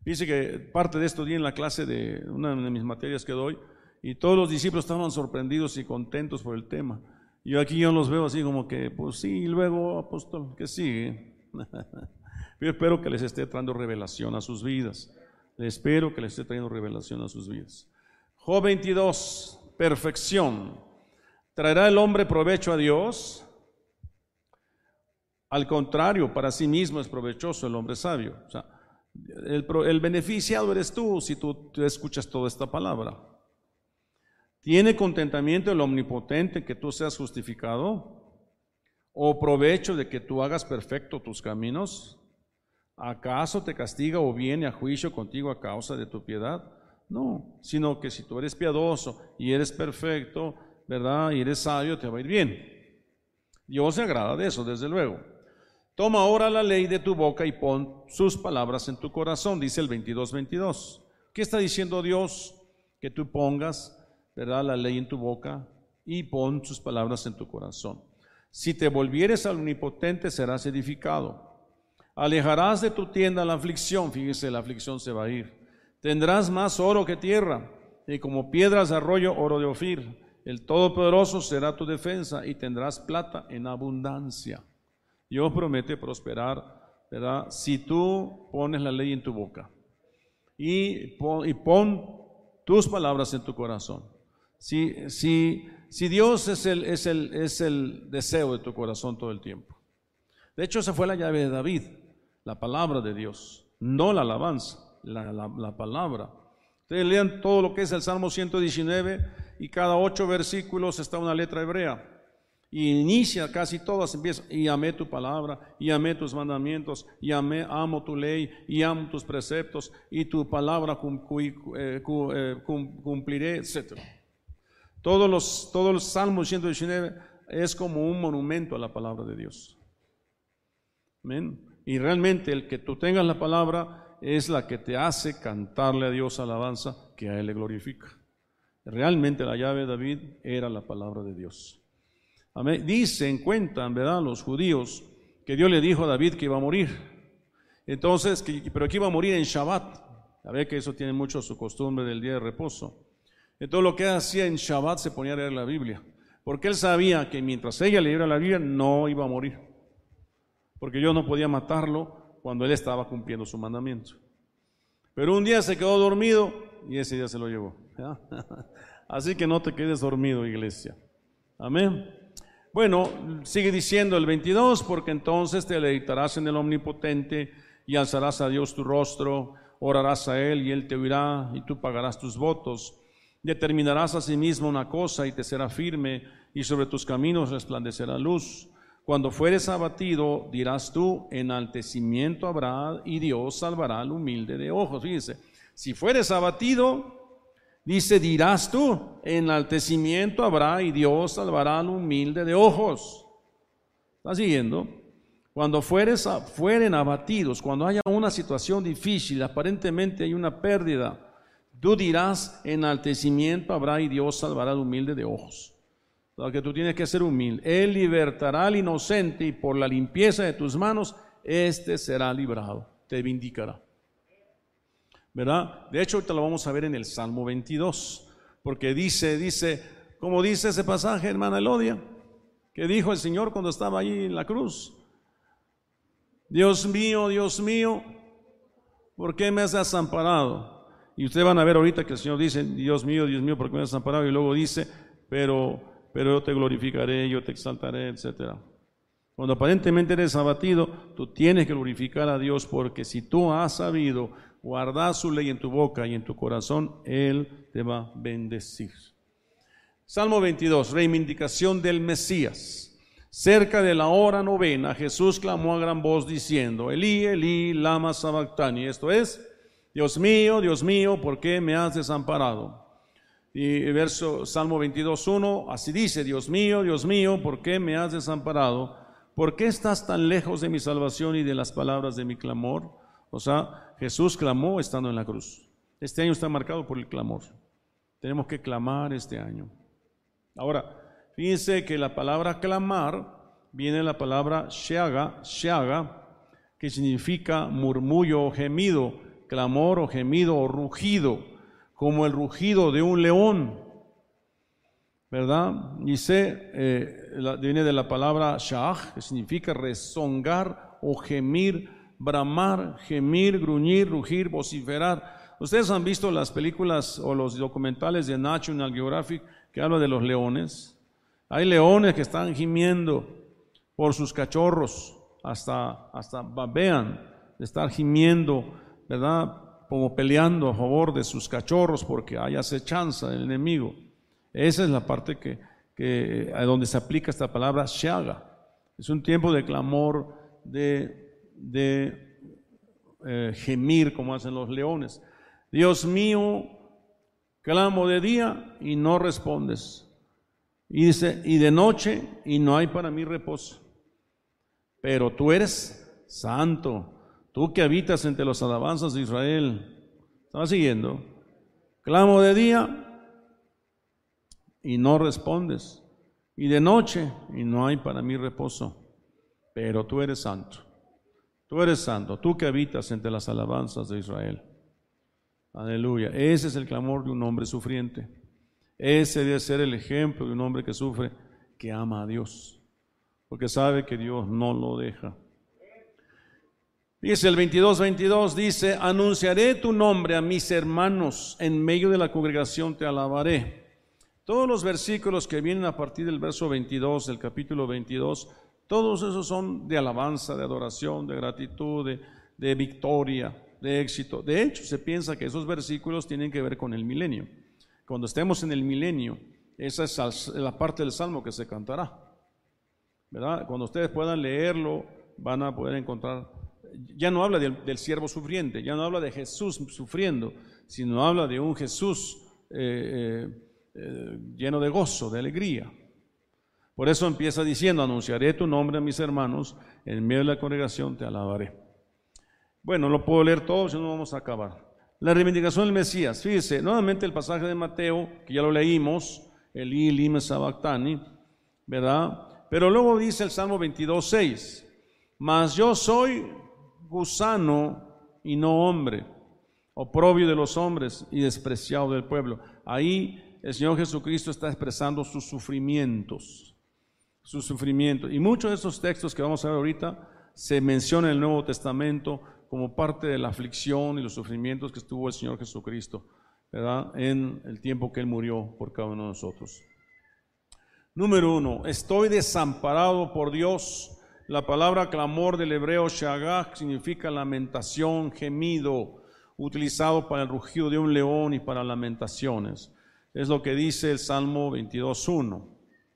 Dice que parte de esto di en la clase de una de mis materias que doy. Y todos los discípulos estaban sorprendidos y contentos por el tema. Yo aquí yo los veo así como que, pues sí, y luego, apóstol, que sigue. Yo espero que les esté trayendo revelación a sus vidas. Espero que les esté trayendo revelación a sus vidas. Job 22, perfección. ¿Traerá el hombre provecho a Dios? Al contrario, para sí mismo es provechoso el hombre sabio. O sea, el, el beneficiado eres tú si tú escuchas toda esta palabra. ¿Tiene contentamiento el omnipotente que tú seas justificado? ¿O provecho de que tú hagas perfecto tus caminos? ¿Acaso te castiga o viene a juicio contigo a causa de tu piedad? No, sino que si tú eres piadoso y eres perfecto, ¿verdad? Y eres sabio, te va a ir bien. Dios se agrada de eso, desde luego. Toma ahora la ley de tu boca y pon sus palabras en tu corazón, dice el 22-22. ¿Qué está diciendo Dios? Que tú pongas, ¿verdad? La ley en tu boca y pon sus palabras en tu corazón. Si te volvieres al omnipotente, serás edificado. Alejarás de tu tienda la aflicción, fíjese, la aflicción se va a ir. Tendrás más oro que tierra, y como piedras de arroyo, oro de Ofir. El Todopoderoso será tu defensa, y tendrás plata en abundancia. Dios promete prosperar, ¿verdad? Si tú pones la ley en tu boca y pon, tus palabras en tu corazón. Si, Dios es, el, es el deseo de tu corazón todo el tiempo. De hecho, esa fue la llave de David la palabra de Dios, no la alabanza, la, palabra. Ustedes lean todo lo que es el Salmo 119 y cada ocho versículos está una letra hebrea. Y inicia casi todas, empieza, y amé tu palabra, y amé tus mandamientos, y amé, amo tu ley, y amo tus preceptos, y tu palabra eh, eh, cumpliré, etc. Todos los, todos los Salmos 119 es como un monumento a la palabra de Dios. Amén. Y realmente el que tú tengas la palabra es la que te hace cantarle a Dios alabanza que a Él le glorifica. Realmente la llave de David era la palabra de Dios. Amén. Dicen, cuentan, ¿verdad? Los judíos que Dios le dijo a David que iba a morir. Entonces, pero que iba a morir en Shabbat. A que eso tiene mucho su costumbre del día de reposo. Entonces lo que hacía en Shabbat se ponía a leer la Biblia. Porque él sabía que mientras ella leyera la Biblia no iba a morir porque yo no podía matarlo cuando él estaba cumpliendo su mandamiento. Pero un día se quedó dormido y ese día se lo llevó. Así que no te quedes dormido, iglesia. Amén. Bueno, sigue diciendo el 22, porque entonces te deleitarás en el Omnipotente y alzarás a Dios tu rostro, orarás a Él y Él te oirá y tú pagarás tus votos. Determinarás a sí mismo una cosa y te será firme y sobre tus caminos resplandecerá luz. Cuando fueres abatido, dirás tú, enaltecimiento habrá y Dios salvará al humilde de ojos. Fíjese, si fueres abatido, dice, dirás tú, enaltecimiento habrá y Dios salvará al humilde de ojos. ¿Estás siguiendo? Cuando fueres, fueren abatidos, cuando haya una situación difícil, aparentemente hay una pérdida, tú dirás, enaltecimiento habrá y Dios salvará al humilde de ojos. Lo que tú tienes que ser humilde. Él libertará al inocente y por la limpieza de tus manos, éste será librado, te vindicará. ¿Verdad? De hecho, ahorita lo vamos a ver en el Salmo 22, porque dice, dice, como dice ese pasaje, hermana Elodia, que dijo el Señor cuando estaba ahí en la cruz. Dios mío, Dios mío, ¿por qué me has desamparado? Y ustedes van a ver ahorita que el Señor dice, Dios mío, Dios mío, ¿por qué me has desamparado? Y luego dice, pero pero yo te glorificaré, yo te exaltaré, etc. Cuando aparentemente eres abatido, tú tienes que glorificar a Dios porque si tú has sabido guardar su ley en tu boca y en tu corazón, Él te va a bendecir. Salmo 22, reivindicación del Mesías. Cerca de la hora novena, Jesús clamó a gran voz diciendo, Elí, Elí, lama sabactani. Esto es, Dios mío, Dios mío, ¿por qué me has desamparado? Y verso Salmo 22.1, así dice, Dios mío, Dios mío, ¿por qué me has desamparado? ¿Por qué estás tan lejos de mi salvación y de las palabras de mi clamor? O sea, Jesús clamó estando en la cruz. Este año está marcado por el clamor. Tenemos que clamar este año. Ahora, fíjense que la palabra clamar viene la palabra sheaga, sheaga, que significa murmullo o gemido, clamor o gemido o rugido, como el rugido de un león. ¿Verdad? Dice, eh, viene de la palabra shah, que significa rezongar o gemir, bramar, gemir, gruñir, rugir, vociferar. Ustedes han visto las películas o los documentales de National Geographic que hablan de los leones. Hay leones que están gimiendo por sus cachorros, hasta, hasta babean de estar gimiendo, ¿verdad? Como peleando a favor de sus cachorros porque hay acechanza del enemigo. Esa es la parte que, que a donde se aplica esta palabra shaga. Es un tiempo de clamor, de, de eh, gemir como hacen los leones. Dios mío, clamo de día y no respondes. Y dice, y de noche y no hay para mí reposo. Pero tú eres santo, tú que habitas entre los alabanzas de Israel. ¿Estaba siguiendo? Clamo de día y no respondes. Y de noche y no hay para mí reposo. Pero tú eres santo. Tú eres santo, tú que habitas entre las alabanzas de Israel. Aleluya. Ese es el clamor de un hombre sufriente. Ese debe ser el ejemplo de un hombre que sufre, que ama a Dios, porque sabe que Dios no lo deja. Dice el 22, 22, dice, anunciaré tu nombre a mis hermanos, en medio de la congregación te alabaré. Todos los versículos que vienen a partir del verso 22 del capítulo 22, todos esos son de alabanza, de adoración, de gratitud, de, de victoria, de éxito. De hecho, se piensa que esos versículos tienen que ver con el milenio. Cuando estemos en el milenio, esa es la parte del salmo que se cantará. ¿verdad? Cuando ustedes puedan leerlo, van a poder encontrar. Ya no habla del, siervo sufriente, ya no habla de Jesús sufriendo, sino habla de un Jesús eh, eh, eh, lleno de gozo, de alegría. Por eso empieza diciendo, anunciaré tu nombre a mis hermanos, en medio de la congregación te alabaré. Bueno, lo puedo leer todo, si no vamos a acabar. La reivindicación del Mesías. Fíjese, nuevamente el pasaje de Mateo, que ya lo leímos, el Lime Sabactani, ¿verdad? Pero luego dice el Salmo 22, 6, mas yo soy gusano y no hombre, oprobio de los hombres y despreciado del pueblo. Ahí el Señor Jesucristo está expresando sus sufrimientos, sus sufrimientos. Y muchos de esos textos que vamos a ver ahorita se mencionan en el Nuevo Testamento como parte de la aflicción y los sufrimientos que estuvo el Señor Jesucristo, ¿verdad? En el tiempo que Él murió por cada uno de nosotros. Número uno, estoy desamparado por Dios. La palabra clamor del hebreo shagach significa lamentación, gemido, utilizado para el rugido de un león y para lamentaciones. Es lo que dice el Salmo 22.1.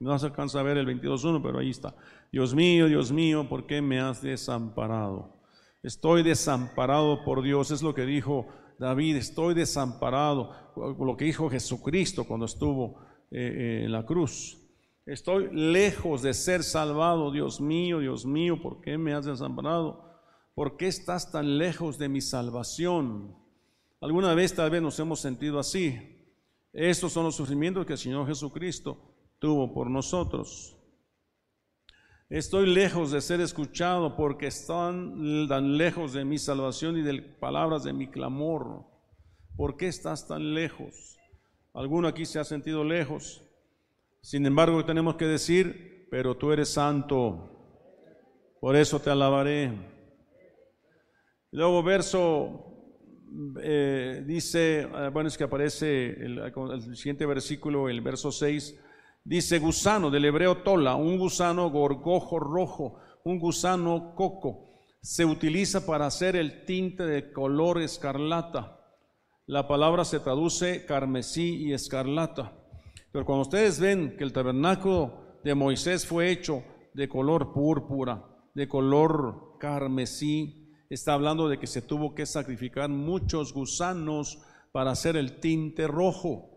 No se alcanza a ver el 22.1, pero ahí está. Dios mío, Dios mío, ¿por qué me has desamparado? Estoy desamparado por Dios, es lo que dijo David, estoy desamparado, lo que dijo Jesucristo cuando estuvo eh, eh, en la cruz. Estoy lejos de ser salvado, Dios mío, Dios mío, ¿por qué me has desamparado? ¿Por qué estás tan lejos de mi salvación? Alguna vez tal vez nos hemos sentido así. Estos son los sufrimientos que el Señor Jesucristo tuvo por nosotros. Estoy lejos de ser escuchado porque están tan lejos de mi salvación y de palabras de mi clamor. ¿Por qué estás tan lejos? ¿Alguno aquí se ha sentido lejos? Sin embargo, tenemos que decir, pero tú eres santo, por eso te alabaré. Luego verso eh, dice, eh, bueno, es que aparece el, el siguiente versículo, el verso 6, Dice gusano, del hebreo tola, un gusano gorgojo rojo, un gusano coco. Se utiliza para hacer el tinte de color escarlata. La palabra se traduce carmesí y escarlata. Pero cuando ustedes ven que el tabernáculo de Moisés fue hecho de color púrpura, de color carmesí, está hablando de que se tuvo que sacrificar muchos gusanos para hacer el tinte rojo.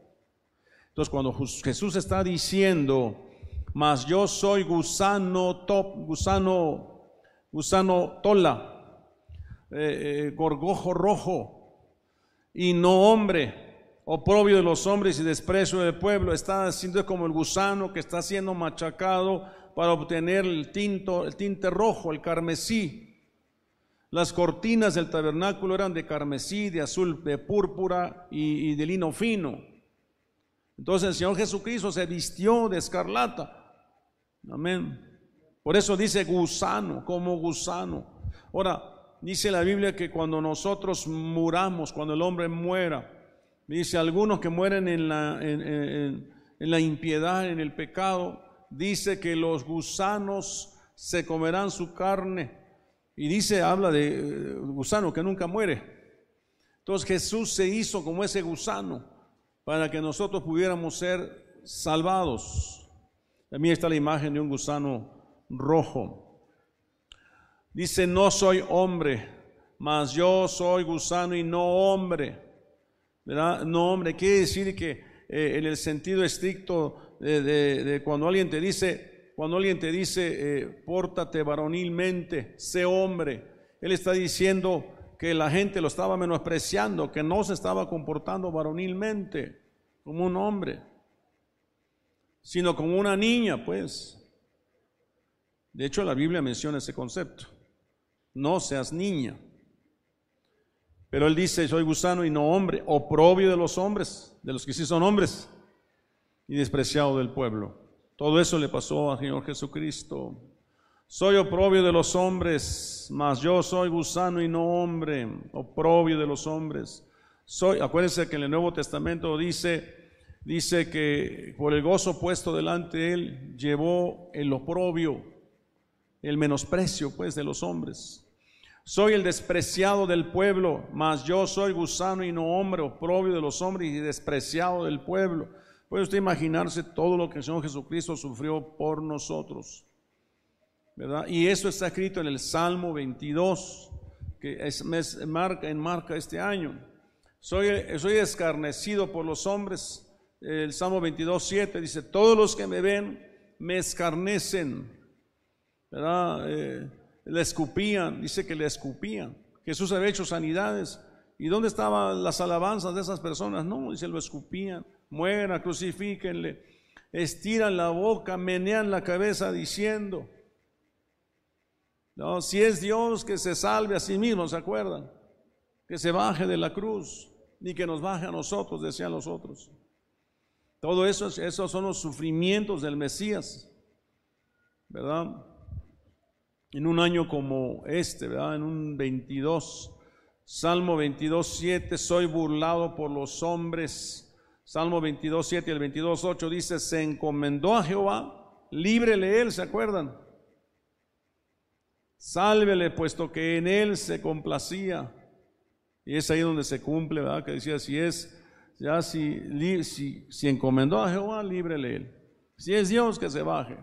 Entonces, cuando Jesús está diciendo, mas yo soy gusano top, gusano, gusano tola, eh, eh, gorgojo rojo, y no hombre, oprobio de los hombres y desprecio del pueblo, está siendo como el gusano que está siendo machacado para obtener el, tinto, el tinte rojo, el carmesí. Las cortinas del tabernáculo eran de carmesí, de azul, de púrpura y, y de lino fino. Entonces el Señor Jesucristo se vistió de escarlata. Amén. Por eso dice gusano, como gusano. Ahora, dice la Biblia que cuando nosotros muramos, cuando el hombre muera, dice algunos que mueren en la, impiedad, en el pecado, dice que los gusanos se comerán su carne. Y dice, habla de eh, gusano que nunca muere. Entonces Jesús se hizo como ese gusano para que nosotros pudiéramos ser salvados. También está la imagen de un gusano rojo. Dice, no soy hombre, mas yo soy gusano y no hombre. No hombre, quiere decir que eh, en el sentido estricto de, cuando alguien te dice, cuando alguien te dice, eh, pórtate varonilmente, sé hombre, él está diciendo que la gente lo estaba menospreciando, que no se estaba comportando varonilmente como un hombre sino como una niña, pues. De hecho, la Biblia menciona ese concepto. No seas niña. Pero él dice, soy gusano y no hombre, oprobio de los hombres, de los que sí son hombres, y despreciado del pueblo. Todo eso le pasó al Señor Jesucristo. Soy oprobio de los hombres, mas yo soy gusano y no hombre, oprobio de los hombres. Soy, acuérdense que en el Nuevo Testamento dice, dice que por el gozo puesto delante de él llevó el oprobio, el menosprecio pues de los hombres. Soy el despreciado del pueblo, mas yo soy gusano y no hombre, oprobio de los hombres y despreciado del pueblo. Puede usted imaginarse todo lo que el Señor Jesucristo sufrió por nosotros. ¿verdad? Y eso está escrito en el Salmo 22, que es, marca, enmarca este año. Soy, soy escarnecido por los hombres, el Salmo 22, 7 dice, todos los que me ven me escarnecen, ¿verdad? Eh, le escupían, dice que le escupían. Jesús había hecho sanidades. ¿Y dónde estaban las alabanzas de esas personas? No, dice, lo escupían. Muera, crucifíquenle. Estiran la boca, menean la cabeza diciendo, no, si es Dios que se salve a sí mismo, ¿se acuerdan? Que se baje de la cruz, ni que nos baje a nosotros, decían los otros. Todo eso, esos son los sufrimientos del Mesías, ¿verdad? En un año como este, ¿verdad? En un 22, Salmo 22, 7, soy burlado por los hombres. Salmo 22, 7 y el 22, 8 dice, se encomendó a Jehová, líbrele él, ¿se acuerdan? Sálvele, puesto que en él se complacía. Y es ahí donde se cumple, ¿verdad? Que decía, si es ya si, si, si encomendó a Jehová, líbrele él. Si es Dios, que se baje.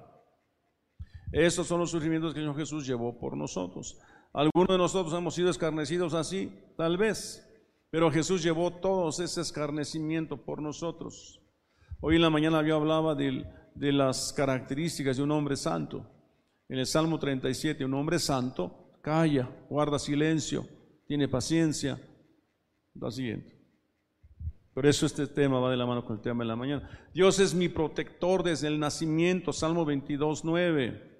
Esos son los sufrimientos que el Señor Jesús llevó por nosotros. Algunos de nosotros hemos sido escarnecidos así, tal vez, pero Jesús llevó todo ese escarnecimiento por nosotros. Hoy en la mañana yo hablaba de, de las características de un hombre santo. En el Salmo 37, un hombre santo calla, guarda silencio, tiene paciencia. Lo siguiente. Por eso este tema va de la mano con el tema de la mañana. Dios es mi protector desde el nacimiento, Salmo 22, 9.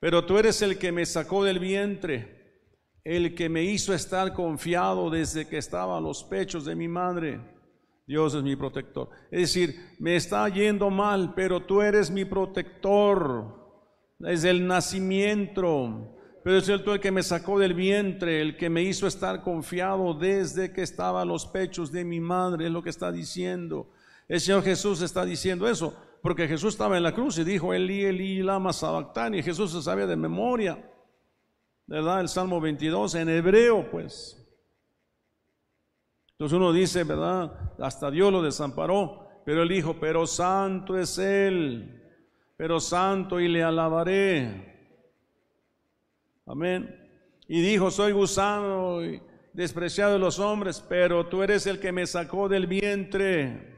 Pero tú eres el que me sacó del vientre, el que me hizo estar confiado desde que estaba a los pechos de mi madre. Dios es mi protector. Es decir, me está yendo mal, pero tú eres mi protector desde el nacimiento. Pero es el que me sacó del vientre, el que me hizo estar confiado desde que estaba a los pechos de mi madre, es lo que está diciendo. El Señor Jesús está diciendo eso, porque Jesús estaba en la cruz y dijo, Eli, Eli, lama sabactani, Jesús se sabía de memoria, ¿verdad? El Salmo 22, en hebreo, pues. Entonces uno dice, ¿verdad? Hasta Dios lo desamparó, pero él dijo, pero santo es Él, pero santo y le alabaré. Amén. Y dijo, soy gusano y despreciado de los hombres, pero tú eres el que me sacó del vientre.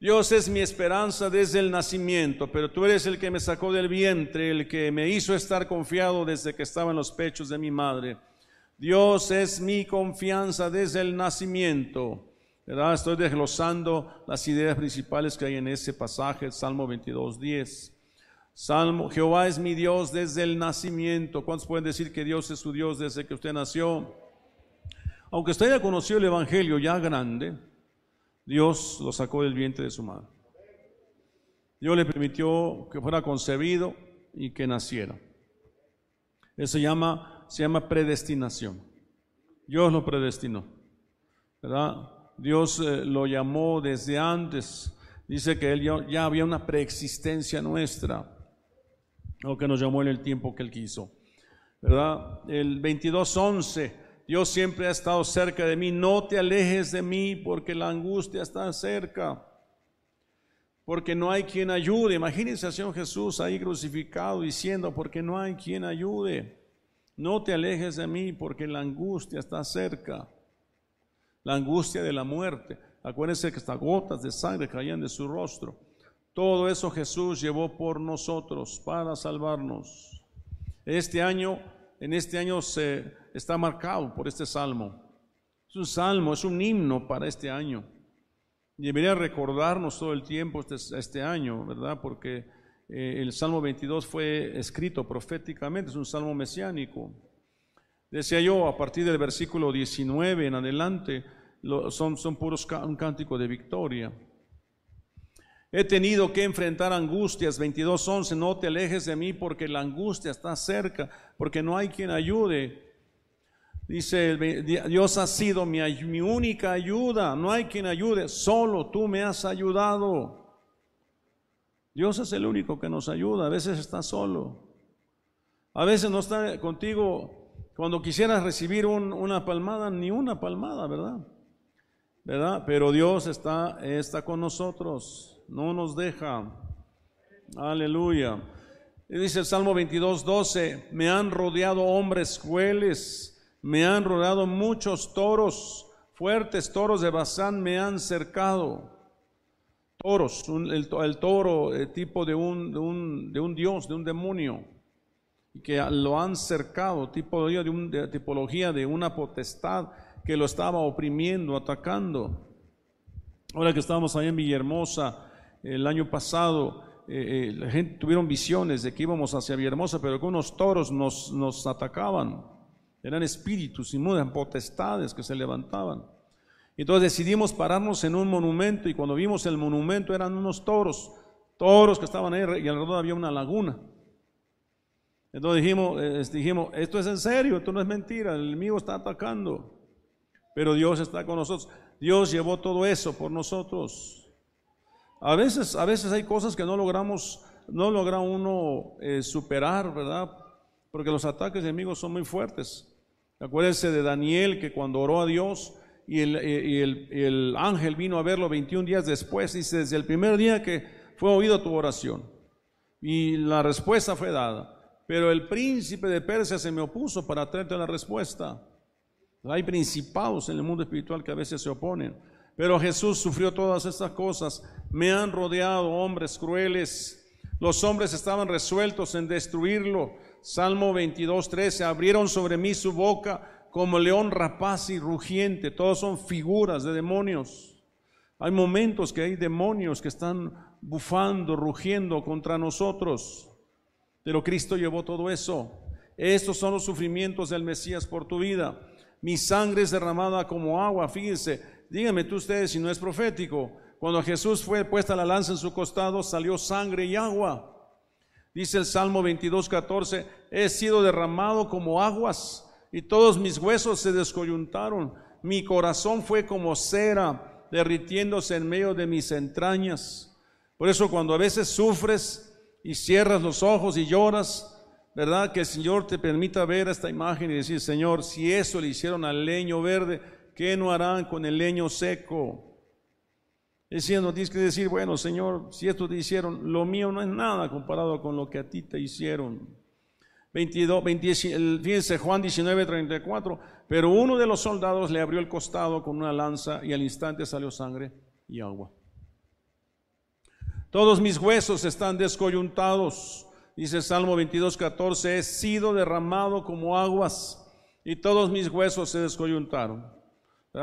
Dios es mi esperanza desde el nacimiento, pero tú eres el que me sacó del vientre, el que me hizo estar confiado desde que estaba en los pechos de mi madre. Dios es mi confianza desde el nacimiento. ¿verdad? Estoy desglosando las ideas principales que hay en ese pasaje, Salmo 22, 10. Salmo, Jehová es mi Dios desde el nacimiento. ¿Cuántos pueden decir que Dios es su Dios desde que usted nació? Aunque usted haya conocido el Evangelio ya grande, Dios lo sacó del vientre de su madre. Dios le permitió que fuera concebido y que naciera. Eso se llama, se llama predestinación. Dios lo predestinó. ¿verdad? Dios eh, lo llamó desde antes. Dice que él ya, había una preexistencia nuestra, lo que nos llamó en el tiempo que Él quiso. ¿verdad? El 22.11 Dios siempre ha estado cerca de mí. No te alejes de mí porque la angustia está cerca. Porque no hay quien ayude. Imagínense a Señor Jesús ahí crucificado diciendo, porque no hay quien ayude. No te alejes de mí porque la angustia está cerca. La angustia de la muerte. Acuérdense que estas gotas de sangre caían de su rostro. Todo eso Jesús llevó por nosotros para salvarnos. Este año, en este año se está marcado por este salmo. Es un salmo, es un himno para este año. Debería recordarnos todo el tiempo este, este año, ¿verdad? Porque eh, el Salmo 22 fue escrito proféticamente, es un salmo mesiánico. Decía yo, a partir del versículo 19 en adelante, son, son puros un cántico de victoria. He tenido que enfrentar angustias, 22.11, no te alejes de mí porque la angustia está cerca, porque no hay quien ayude. Dice, Dios ha sido mi, única ayuda, no hay quien ayude, solo tú me has ayudado. Dios es el único que nos ayuda, a veces está solo, a veces no está contigo cuando quisieras recibir una palmada, ni una palmada, ¿verdad? ¿Verdad? Pero Dios está, está con nosotros, no nos deja. Aleluya. Y dice el Salmo 22, 12, me han rodeado hombres crueles me han rodeado muchos toros, fuertes toros de Bazán me han cercado. Toros, el, toro eh, tipo de un, de, un, de un, dios, de un demonio, que lo han cercado, tipo de, un, tipología de una potestad que lo estaba oprimiendo, atacando. Ahora que estábamos ahí en Villahermosa el año pasado, eh, eh, la gente tuvieron visiones de que íbamos hacia Villahermosa, pero que unos toros nos, nos atacaban. Eran espíritus inmundos, potestades que se levantaban. Entonces decidimos pararnos en un monumento y cuando vimos el monumento eran unos toros, toros que estaban ahí y alrededor había una laguna. Entonces dijimos, eh, dijimos, esto es en serio, esto no es mentira, el enemigo está atacando, pero Dios está con nosotros. Dios llevó todo eso por nosotros. A veces, a veces hay cosas que no logramos, no logra uno eh, superar, ¿verdad? Porque los ataques enemigos son muy fuertes. Acuérdense de Daniel que cuando oró a Dios y el, ángel vino a verlo 21 días después, dice, desde el primer día que fue oído tu oración. Y la respuesta fue dada. Pero el príncipe de Persia se me opuso para traerte la respuesta. Hay principados en el mundo espiritual que a veces se oponen. Pero Jesús sufrió todas estas cosas. Me han rodeado hombres crueles. Los hombres estaban resueltos en destruirlo Salmo 22, 13, abrieron sobre mí su boca como león rapaz y rugiente. Todos son figuras de demonios. Hay momentos que hay demonios que están bufando, rugiendo contra nosotros. Pero Cristo llevó todo eso. Estos son los sufrimientos del Mesías por tu vida. Mi sangre es derramada como agua. Fíjense, díganme tú ustedes si no es profético. Cuando Jesús fue puesta la lanza en su costado, salió sangre y agua. Dice el Salmo 22, 14, he sido derramado como aguas y todos mis huesos se descoyuntaron. Mi corazón fue como cera derritiéndose en medio de mis entrañas. Por eso cuando a veces sufres y cierras los ojos y lloras, ¿verdad? Que el Señor te permita ver esta imagen y decir, Señor, si eso le hicieron al leño verde, ¿qué no harán con el leño seco? Diciendo, tienes que decir, bueno, Señor, si esto te hicieron, lo mío no es nada comparado con lo que a ti te hicieron. 22, fíjense Juan 19, 34, pero uno de los soldados le abrió el costado con una lanza y al instante salió sangre y agua. Todos mis huesos están descoyuntados. Dice Salmo 22, 14, he sido derramado como aguas y todos mis huesos se descoyuntaron.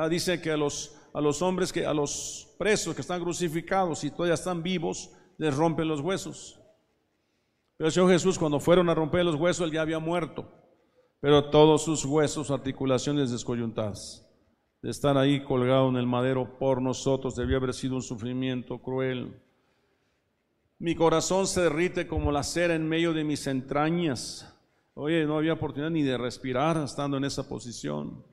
Dice que a los, a los hombres, que a los presos que están crucificados y todavía están vivos, les rompen los huesos. Pero el Señor Jesús, cuando fueron a romper los huesos, él ya había muerto. Pero todos sus huesos, articulaciones descoyuntadas. De estar ahí colgado en el madero por nosotros, debió haber sido un sufrimiento cruel. Mi corazón se derrite como la cera en medio de mis entrañas. Oye, no había oportunidad ni de respirar estando en esa posición.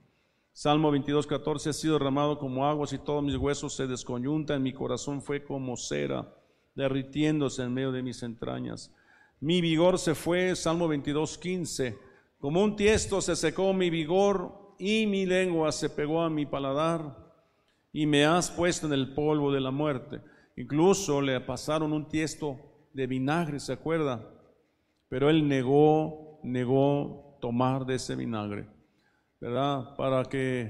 Salmo 22, 14, ha sido derramado como aguas y todos mis huesos se desconyuntan, mi corazón fue como cera, derritiéndose en medio de mis entrañas. Mi vigor se fue, Salmo 22, 15, como un tiesto se secó mi vigor y mi lengua se pegó a mi paladar y me has puesto en el polvo de la muerte. Incluso le pasaron un tiesto de vinagre, ¿se acuerda? Pero él negó negó tomar de ese vinagre, ¿verdad? Para que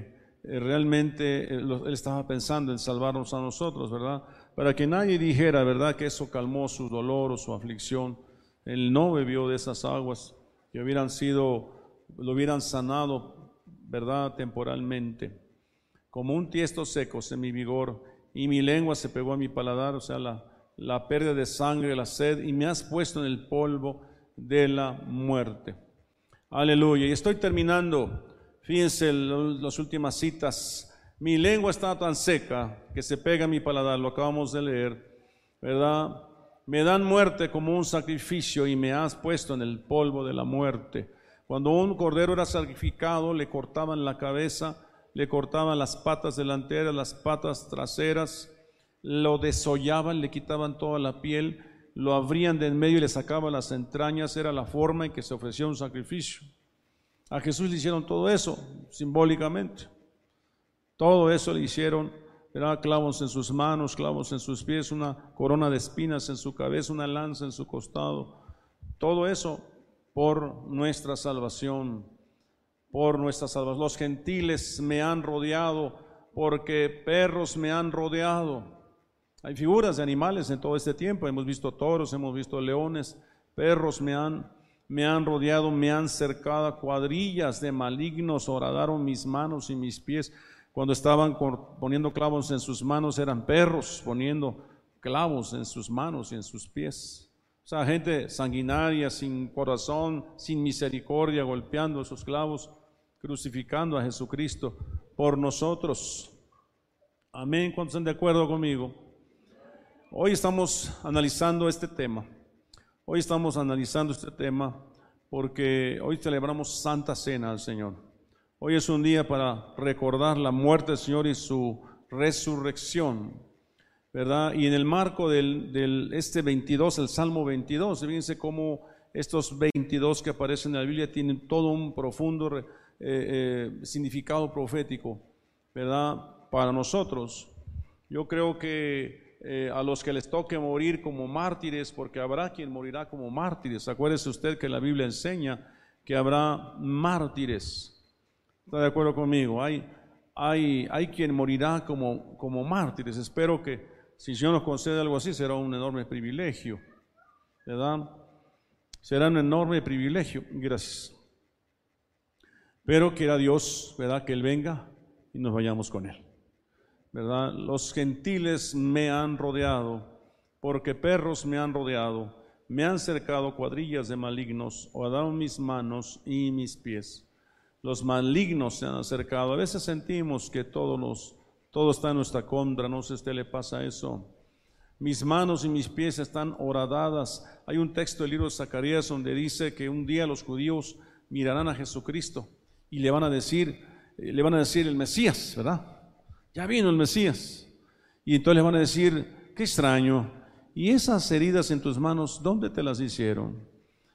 eh, realmente eh, él estaba pensando en salvarnos a nosotros, ¿verdad? Para que nadie dijera, ¿verdad?, que eso calmó su dolor o su aflicción. Él no bebió de esas aguas que hubieran sido, lo hubieran sanado, ¿verdad?, temporalmente. Como un tiesto seco se mi vigor y mi lengua se pegó a mi paladar, o sea, la, la pérdida de sangre, la sed, y me has puesto en el polvo de la muerte. Aleluya. Y estoy terminando. Fíjense las últimas citas. Mi lengua está tan seca que se pega a mi paladar, lo acabamos de leer, ¿verdad? Me dan muerte como un sacrificio y me has puesto en el polvo de la muerte. Cuando un cordero era sacrificado, le cortaban la cabeza, le cortaban las patas delanteras, las patas traseras, lo desollaban, le quitaban toda la piel lo abrían de en medio y le sacaban las entrañas, era la forma en que se ofrecía un sacrificio. A Jesús le hicieron todo eso simbólicamente. Todo eso le hicieron, era clavos en sus manos, clavos en sus pies, una corona de espinas en su cabeza, una lanza en su costado. Todo eso por nuestra salvación, por nuestra salvación. Los gentiles me han rodeado porque perros me han rodeado. Hay figuras de animales en todo este tiempo. Hemos visto toros, hemos visto leones, perros me han, me han rodeado, me han cercado, cuadrillas de malignos horadaron mis manos y mis pies. Cuando estaban poniendo clavos en sus manos eran perros poniendo clavos en sus manos y en sus pies. O sea, gente sanguinaria, sin corazón, sin misericordia, golpeando esos clavos, crucificando a Jesucristo por nosotros. Amén. ¿Cuántos están de acuerdo conmigo? Hoy estamos analizando este tema. Hoy estamos analizando este tema porque hoy celebramos Santa Cena al Señor. Hoy es un día para recordar la muerte del Señor y su resurrección, ¿verdad? Y en el marco del, este 22, el Salmo 22, fíjense cómo estos 22 que aparecen en la Biblia tienen todo un profundo eh, eh, significado profético, ¿verdad? Para nosotros. Yo creo que eh, a los que les toque morir como mártires, porque habrá quien morirá como mártires. Acuérdese usted que la Biblia enseña que habrá mártires. ¿Está de acuerdo conmigo? Hay, hay, hay quien morirá como, como mártires. Espero que si el nos concede algo así, será un enorme privilegio. ¿Verdad? Será un enorme privilegio. Gracias. Pero quiera Dios, ¿verdad? Que Él venga y nos vayamos con Él. ¿Verdad? Los gentiles me han rodeado, porque perros me han rodeado, me han cercado cuadrillas de malignos, o dado mis manos y mis pies. Los malignos se han acercado. A veces sentimos que todo, nos, todo está en nuestra contra, no sé si usted le pasa eso. Mis manos y mis pies están horadadas. Hay un texto del libro de Zacarías donde dice que un día los judíos mirarán a Jesucristo y le van a decir, eh, le van a decir el Mesías, ¿verdad? Ya vino el Mesías. Y entonces le van a decir, qué extraño, ¿y esas heridas en tus manos, dónde te las hicieron?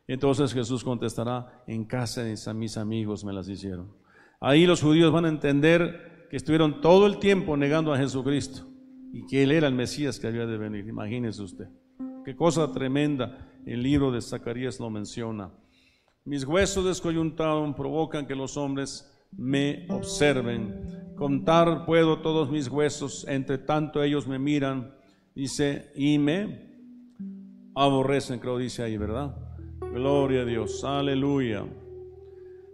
Entonces Jesús contestará, en casa de mis amigos me las hicieron. Ahí los judíos van a entender que estuvieron todo el tiempo negando a Jesucristo y que Él era el Mesías que había de venir. Imagínese usted. Qué cosa tremenda. El libro de Zacarías lo menciona. Mis huesos descoyuntados provocan que los hombres me observen. Contar puedo todos mis huesos, entre tanto ellos me miran, dice, y me aborrecen, creo dice ahí, ¿verdad? Gloria a Dios, aleluya.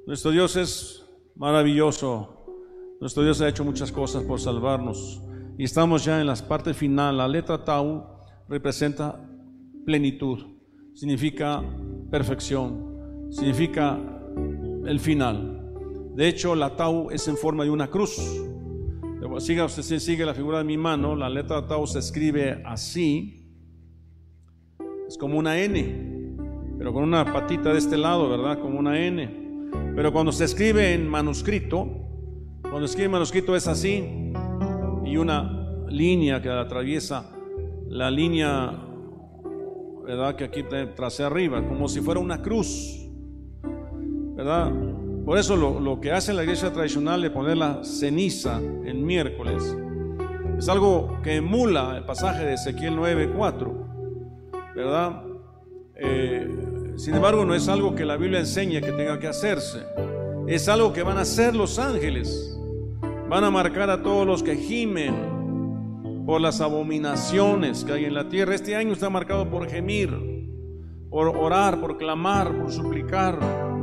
Nuestro Dios es maravilloso. Nuestro Dios ha hecho muchas cosas por salvarnos. Y estamos ya en la parte final. La letra Tau representa plenitud, significa perfección, significa el final. De hecho, la Tau es en forma de una cruz. Siga, usted sigue la figura de mi mano, la letra Tau se escribe así. Es como una N, pero con una patita de este lado, ¿verdad? Como una N. Pero cuando se escribe en manuscrito, cuando escribe en manuscrito es así, y una línea que atraviesa la línea, ¿verdad? Que aquí tracé arriba, como si fuera una cruz, ¿verdad? Por eso lo, lo, que hace la iglesia tradicional de poner la ceniza el miércoles es algo que emula el pasaje de Ezequiel 9:4, ¿verdad? Eh, sin embargo, no es algo que la Biblia enseña que tenga que hacerse. Es algo que van a hacer los ángeles. Van a marcar a todos los que gimen por las abominaciones que hay en la tierra. Este año está marcado por gemir, por orar, por clamar, por suplicar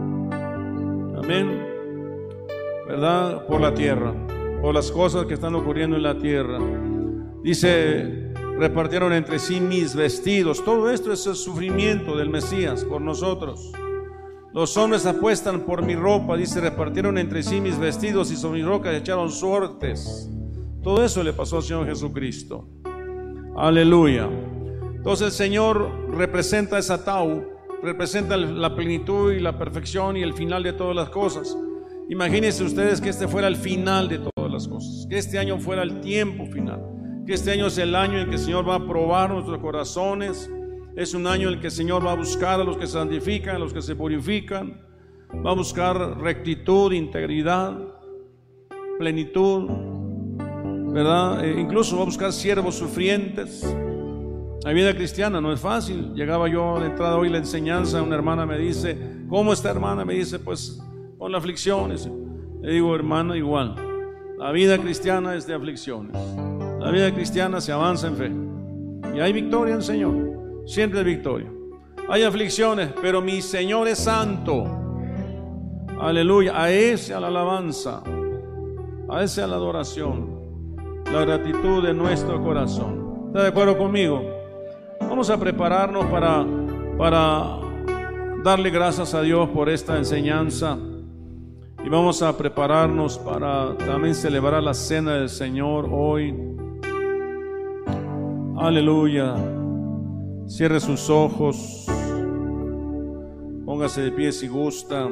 Amén. ¿Verdad? Por la tierra, por las cosas que están ocurriendo en la tierra. Dice, repartieron entre sí mis vestidos. Todo esto es el sufrimiento del Mesías por nosotros. Los hombres apuestan por mi ropa, dice, repartieron entre sí mis vestidos y sobre mi roca echaron suertes. Todo eso le pasó al Señor Jesucristo. Aleluya. Entonces el Señor representa esa tau representa la plenitud y la perfección y el final de todas las cosas. Imagínense ustedes que este fuera el final de todas las cosas, que este año fuera el tiempo final, que este año es el año en que el Señor va a probar nuestros corazones, es un año en el que el Señor va a buscar a los que santifican, a los que se purifican, va a buscar rectitud, integridad, plenitud, ¿verdad? E incluso va a buscar siervos sufrientes la vida cristiana no es fácil. Llegaba yo de entrada hoy la enseñanza, una hermana me dice, ¿cómo está hermana? Me dice, pues con la aflicciones. Le digo, hermano, igual. La vida cristiana es de aflicciones. La vida cristiana se avanza en fe. Y hay victoria en el Señor. Siempre hay victoria. Hay aflicciones, pero mi Señor es santo. Aleluya. A ese a la alabanza. A ese a la adoración. La gratitud de nuestro corazón. ¿Está de acuerdo conmigo? Vamos a prepararnos para, para darle gracias a Dios por esta enseñanza. Y vamos a prepararnos para también celebrar la cena del Señor hoy. Aleluya. Cierre sus ojos. Póngase de pie si gusta.